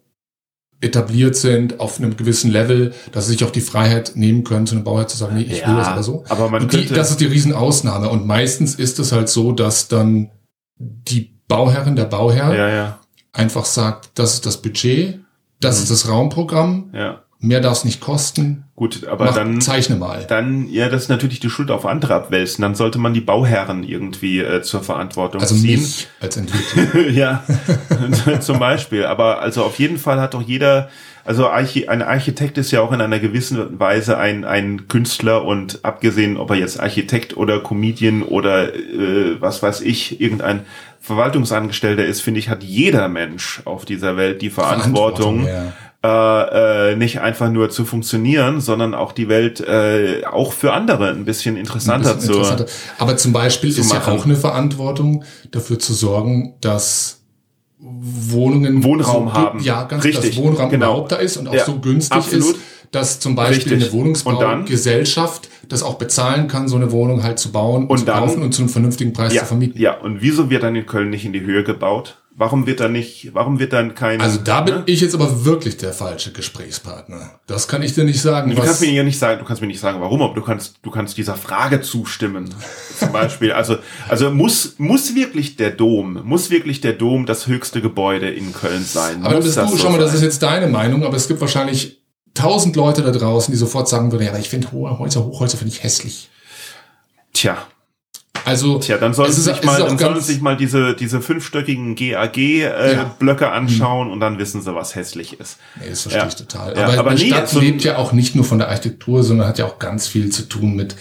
etabliert sind auf einem gewissen Level, dass sie sich auch die Freiheit nehmen können, zu einem Bauherr zu sagen, nee, ich Ja, will das aber so. aber man die, das ist die Riesenausnahme. Und meistens ist es halt so, dass dann die Bauherrin, der Bauherr, Ja, ja, einfach sagt, das ist das Budget, das Mhm. ist das Raumprogramm, ja. Mehr darf es nicht kosten, Gut, aber mach, dann, zeichne mal. dann, ja, das ist natürlich die Schuld auf andere abwälzen. Dann sollte man die Bauherren irgendwie äh, zur Verantwortung Also ziehen. mich als Entwickler. ja, zum Beispiel. Aber also auf jeden Fall hat doch jeder, also Archi ein Architekt ist ja auch in einer gewissen Weise ein, ein Künstler und abgesehen, ob er jetzt Architekt oder Comedian oder äh, was weiß ich, irgendein Verwaltungsangestellter ist, finde ich, hat jeder Mensch auf dieser Welt die Verantwortung, Verantwortung, äh, äh, nicht einfach nur zu funktionieren, sondern auch die Welt äh, auch für andere ein bisschen interessanter Ein bisschen zu. interessanter. Aber zum Beispiel ist ja machen. auch eine Verantwortung, dafür zu sorgen, dass Wohnungen Wohnraum so, haben. Ja, ganz Richtig, dass Wohnraum genau. überhaupt da ist und auch Ja, so günstig absolut. ist, dass zum Beispiel Richtig. eine Und? Wohnungsbaugesellschaft das auch bezahlen kann, so eine Wohnung halt zu bauen Und zu dann- kaufen und zu einem vernünftigen Preis Ja, zu vermieten. ja, und wieso wird dann in Köln nicht in die Höhe gebaut? Warum wird da nicht, warum wird dann kein... Also da bin ne? ich jetzt aber wirklich der falsche Gesprächspartner. Das kann ich dir nicht sagen. Du kannst mir ja nicht sagen, du kannst mir nicht sagen, warum, aber du kannst, du kannst dieser Frage zustimmen. Zum Beispiel, also, also muss, muss wirklich der Dom, muss wirklich der Dom das höchste Gebäude in Köln sein? Aber dann bist du, so schau mal, das ist jetzt deine Meinung, aber es gibt wahrscheinlich tausend Leute da draußen, die sofort sagen würden, ja, aber ich finde hohe Häuser, Hochhäuser finde ich hässlich. Tja, Also, tja, dann sollen sie sich mal, dann sollen sich mal diese, diese fünfstöckigen GAG-Blöcke Ja. Blöcke anschauen und dann wissen sie, was hässlich ist. Nee, das verstehe Ja. ich total. Ja, aber, aber eine nee, Stadt lebt ja auch nicht nur von der Architektur, sondern hat ja auch ganz viel zu tun mit,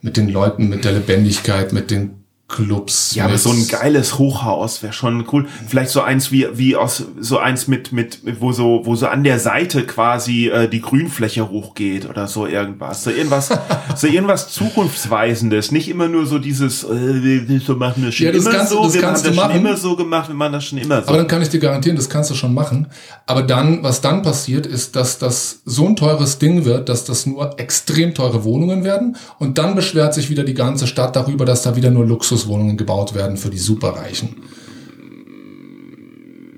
mit den Leuten, mit der Lebendigkeit, mit den Clubs. Ja, aber so ein geiles Hochhaus wäre schon cool. Vielleicht so eins wie wie aus so eins mit mit wo so wo so an der Seite quasi äh, die Grünfläche hochgeht oder so irgendwas. So irgendwas so irgendwas zukunftsweisendes, nicht immer nur so dieses äh, so machen wir schon Ja, das immer kannst so, das wir haben das schon machen. immer so gemacht, wir machen das schon immer so. Aber dann kann ich dir garantieren, das kannst du schon machen. Aber dann, was dann passiert, ist, dass das so ein teures Ding wird, dass das nur extrem teure Wohnungen werden. Und dann beschwert sich wieder die ganze Stadt darüber, dass da wieder nur Luxuswohnungen gebaut werden für die Superreichen.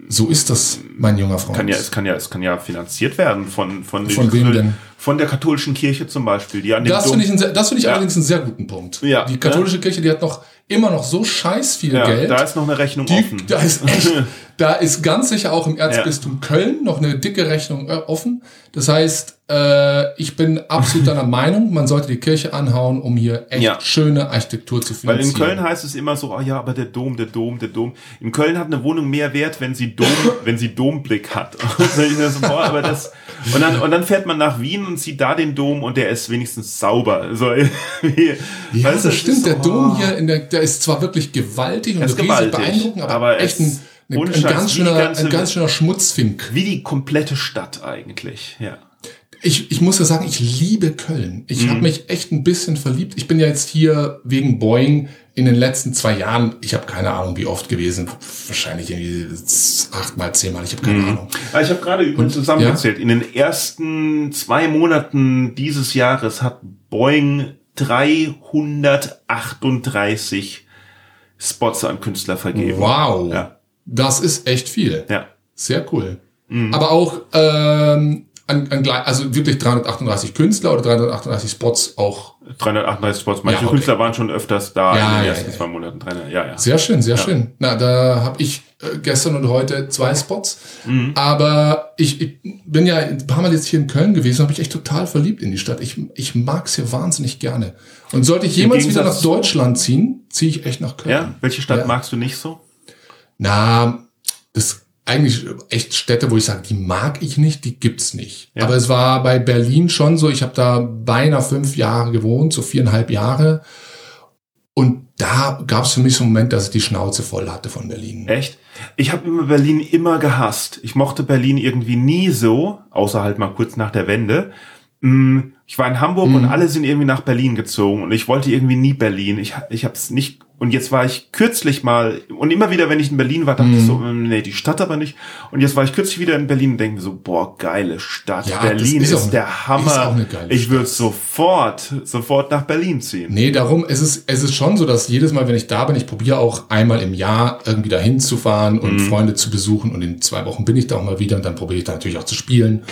So ist das, mein junger Freund. kann ja, es kann ja, es kann ja finanziert werden von von, Von wem denn? Von der katholischen Kirche zum Beispiel, die an dem Das finde ich, ein das finde ich Ja. allerdings einen sehr guten Punkt. Ja. Die katholische Kirche, die hat noch immer noch so scheiß viel ja, Geld. da ist noch eine Rechnung Die, offen. da ist echt, da ist ganz sicher auch im Erzbistum Köln noch eine dicke Rechnung äh, offen. Das heißt, äh, ich bin absolut deiner Meinung, man sollte die Kirche anhauen, um hier echt Ja. schöne Architektur zu Weil finanzieren. in Köln heißt es immer so, ah ja, aber der Dom, der Dom, der Dom. In Köln hat eine Wohnung mehr Wert, wenn sie Dom, wenn sie Domblick hat. Boah, aber das, und dann, und dann fährt man nach Wien und sieht da den Dom und der ist wenigstens sauber. So, irgendwie, ja, weißt das stimmt. ist Der so, Dom oh. hier, in der, der ist zwar wirklich gewaltig und riesig gewaltig, beeindruckend, aber, aber echt ein, ein, ein, Scheiß, ganz wie schöner, ganze- ein ganz schöner Schmutzfink. Wie die komplette Stadt eigentlich, ja. Ich, ich muss ja sagen, ich liebe Köln. Ich Mhm. habe mich echt ein bisschen verliebt. Ich bin ja jetzt hier wegen Boeing in den letzten zwei Jahren, ich habe keine Ahnung, wie oft gewesen, wahrscheinlich irgendwie achtmal, zehnmal, ich habe keine Ahnung. Ah, Ich habe gerade übrigens zusammengezählt. In den ersten zwei Monaten dieses Jahres hat Boeing 338 Spots an Künstler vergeben. Wow, Ja. das ist echt viel. Ja. Sehr cool. Mhm. Aber auch ähm, an, an, also wirklich 338 Künstler oder 338 Spots auch 338 Spots. Manche Ja, okay. Künstler waren schon öfters da Ja, in den ja, ersten ja, zwei Monaten. 300, Ja, ja. Sehr schön, sehr schön. Na, da habe ich äh, gestern und heute zwei Spots. Mhm. Aber ich, ich bin ja ein paar Mal jetzt hier in Köln gewesen, habe ich echt total verliebt in die Stadt. Ich, ich mag's hier wahnsinnig gerne. Und sollte ich jemals wieder nach Deutschland ziehen, ziehe ich echt nach Köln. Ja? Welche Stadt magst du nicht so? Na, das eigentlich echt Städte, wo ich sage, die mag ich nicht, die gibt's nicht. Ja. Aber es war bei Berlin schon so, ich habe da beinahe fünf Jahre gewohnt, so viereinhalb Jahre. Und da gab's für mich so einen Moment, dass ich die Schnauze voll hatte von Berlin. Echt? Ich habe immer Berlin immer gehasst. Ich mochte Berlin irgendwie nie so, außer halt mal kurz nach der Wende. Mh, ich war in Hamburg und alle sind irgendwie nach Berlin gezogen und ich wollte irgendwie nie Berlin. Ich, ich habe es nicht und jetzt war ich kürzlich mal und immer wieder, wenn ich in Berlin war, dachte ich so, mm, nee, die Stadt aber nicht. Und jetzt war ich kürzlich wieder in Berlin und denke mir so, boah, geile Stadt. Ja, Berlin ist, ist eine- der ist Hammer. auch eine geile ich würde sofort, sofort nach Berlin ziehen. Nee, darum, es ist, es ist schon so, dass jedes Mal, wenn ich da bin, ich probiere auch einmal im Jahr irgendwie dahin zu fahren und Freunde zu besuchen und in zwei Wochen bin ich da auch mal wieder und dann probiere ich da natürlich auch zu spielen.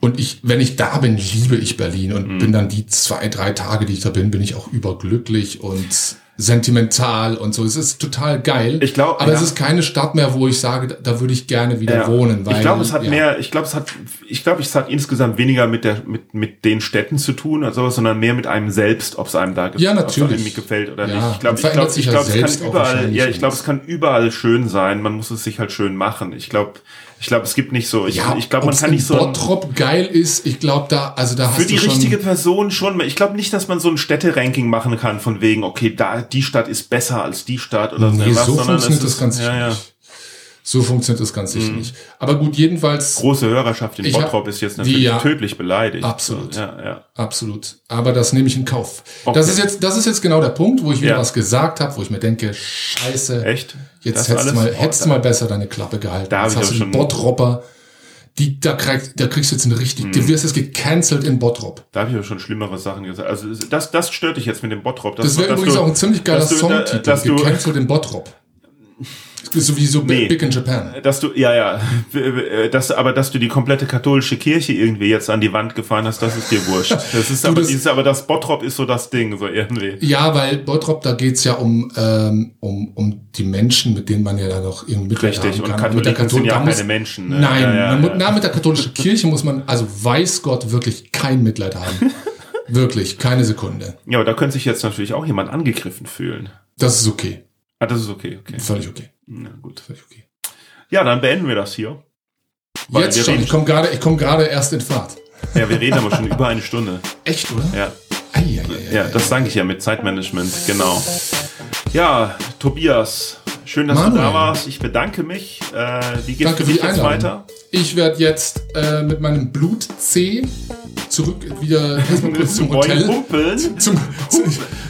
Und ich, wenn ich da bin, liebe ich Berlin und bin dann die zwei, drei Tage, die ich da bin, bin ich auch überglücklich und sentimental und so. Es ist total geil. Ich glaub, aber ja. es ist keine Stadt mehr, wo ich sage, da, würde ich gerne wieder Ja. wohnen. Weil, ich glaube, es hat ja. mehr, ich glaube, es hat, ich glaube, es hat insgesamt weniger mit der, mit, mit den Städten zu tun, also, sondern mehr mit einem selbst, ob es einem da Ja, natürlich. einem gefällt oder Ja, nicht. Ich glaube, ich glaube, ich glaube, es kann überall, ja, ich glaube, es kann überall schön sein. Man muss es sich halt schön machen. Ich glaube, ich glaube, es gibt nicht so, ich, Ja, ich glaube, man kann nicht so, Bottrop geil ist, ich glaube da, also da hast für die richtige Person schon. Ich glaube nicht, dass man so ein Städteranking machen kann von wegen, okay, da die Stadt ist besser als die Stadt oder Nee, was, so sondern funktioniert das ist- ganz ja, ja. nicht. So funktioniert das ganz sicher nicht. Aber gut, jedenfalls Große Hörerschaft in Bottrop ist jetzt die, natürlich ja. tödlich beleidigt. Absolut. So, ja, ja. absolut. Aber das nehme ich in Kauf. Okay. Das ist jetzt, das ist jetzt genau der Punkt, wo ich wieder Ja. was gesagt habe, wo ich mir denke, Scheiße. Echt? Jetzt Das hättest du mal, hättest du mal besser deine Klappe gehalten. Da jetzt hast du einen Bottropper. Die, da, kriegst, da kriegst du jetzt eine richtig, du wirst jetzt gecancelt in Bottrop. Da habe ich ja schon schlimmere Sachen gesagt. Also das, das stört dich jetzt mit dem Bottrop. Das wäre dass übrigens du- auch ein ziemlich geiler du- Songtitel. gecancelt in Bottrop. Das ist sowieso Nee. Big in Japan. Dass du, ja, ja, dass, aber dass du die komplette katholische Kirche irgendwie jetzt an die Wand gefahren hast, das ist dir wurscht. Das ist aber, das- dieses, aber das Bottrop ist so das Ding, so irgendwie. Ja, weil Bottrop, da geht's ja um, ähm, um, um die Menschen, mit denen man ja dann auch irgendwie Mitleid Richtig, und kann. Mit der Katholiken sind Kathol- ja da muss- keine Menschen. Ne? Nein, ja, ja, ja. Na, mit der katholischen Kirche muss man, also weiß Gott, wirklich kein Mitleid haben. wirklich, keine Sekunde. ja, aber da könnte sich jetzt natürlich auch jemand angegriffen fühlen. Das ist okay. Ah, das ist okay, okay. Völlig okay. Na gut. Völlig okay. Ja, dann beenden wir das hier. Weil Jetzt schon, ich komme gerade ich komm erst in Fahrt. Ja, wir reden aber schon über eine Stunde. Echt, oder? Ja. Ei, ei, ei, ei, Ja, das sage ich ja mit Zeitmanagement, genau. Ja, Tobias, schön, dass du Manuel. da warst. Ich bedanke mich. Äh, wie Danke dich die jetzt weiter? Ich werde jetzt äh, mit meinem Blut-C zurück wieder erstmal kurz zum Hotel. humpeln, Zum, zum,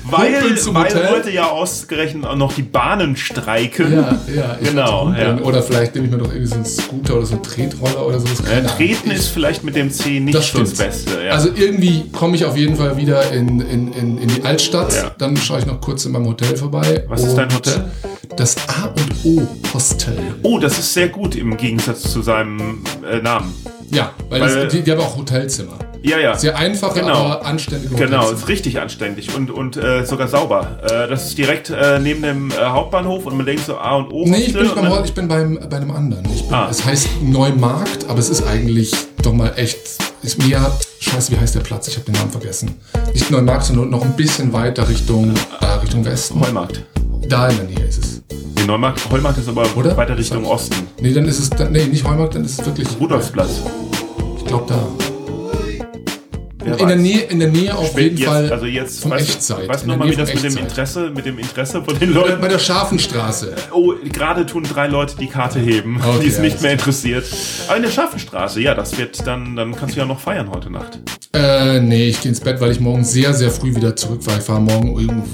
weil, humpeln zum weil Hotel. heute ja ausgerechnet auch noch die Bahnen streiken. Ja, ja, Genau, ja. Oder vielleicht nehme ich mir noch irgendwie so einen Scooter oder so einen Tretroller oder sowas. Ahnung. Treten Ich- ist vielleicht mit dem C nicht das das. Beste. Ja. Also irgendwie komme ich auf jeden Fall wieder in, in, in, in die Altstadt. Ja. Dann schaue ich noch kurz in meinem Hotel vorbei. Was ist dein Hotel? Das A und O Hostel. oh, das ist sehr gut im Gegensatz zu seinem äh, Namen. Ja, weil, Weil- das, die, die haben auch Hotelzimmer. Ja, ja. Sehr einfache, Genau. aber anständige Genau, ist richtig anständig und, und äh, sogar sauber. Äh, das ist direkt äh, neben dem äh, Hauptbahnhof und man denkt so A und O. Nee, ich bin, beim, ich bin beim, bei einem anderen. Bin, Ah. Es heißt Neumarkt, aber es ist eigentlich doch mal echt. Ist mir. Scheiße, wie heißt der Platz? Ich habe den Namen vergessen. Nicht Neumarkt, sondern noch ein bisschen weiter Richtung, äh, Richtung Westen. Heumarkt. Da in der Nähe ist es. Nee, Neumarkt, Heumarkt ist aber Oder? weiter Richtung Osten. Nee, dann ist es. Dann, nee, nicht Heumarkt, dann ist es wirklich. Rudolfsplatz. Ich glaube da. In der. Nähe, in der Nähe auf jeden jetzt, Fall. also jetzt, vom weißt, Echtzeit. Weißt du nochmal, wie das mit dem. Interesse, mit dem Interesse von den Leuten. bei der Scharfenstraße. Oh, gerade tun drei Leute die Karte heben, Okay, die es nicht mehr interessiert. Aber in der Schaffenstraße, ja, das wird dann, dann kannst du ja noch feiern heute Nacht. Äh, nee, ich gehe ins Bett, weil ich morgen sehr, sehr früh wieder zurückfahre. Ich fahre morgen um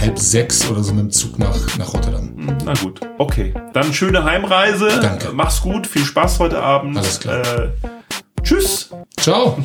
halb sechs oder so mit dem Zug nach, nach Rotterdam. Na gut, okay. Dann schöne Heimreise. Danke. Mach's gut, viel Spaß heute Abend. Alles klar. Äh, tschüss. Ciao!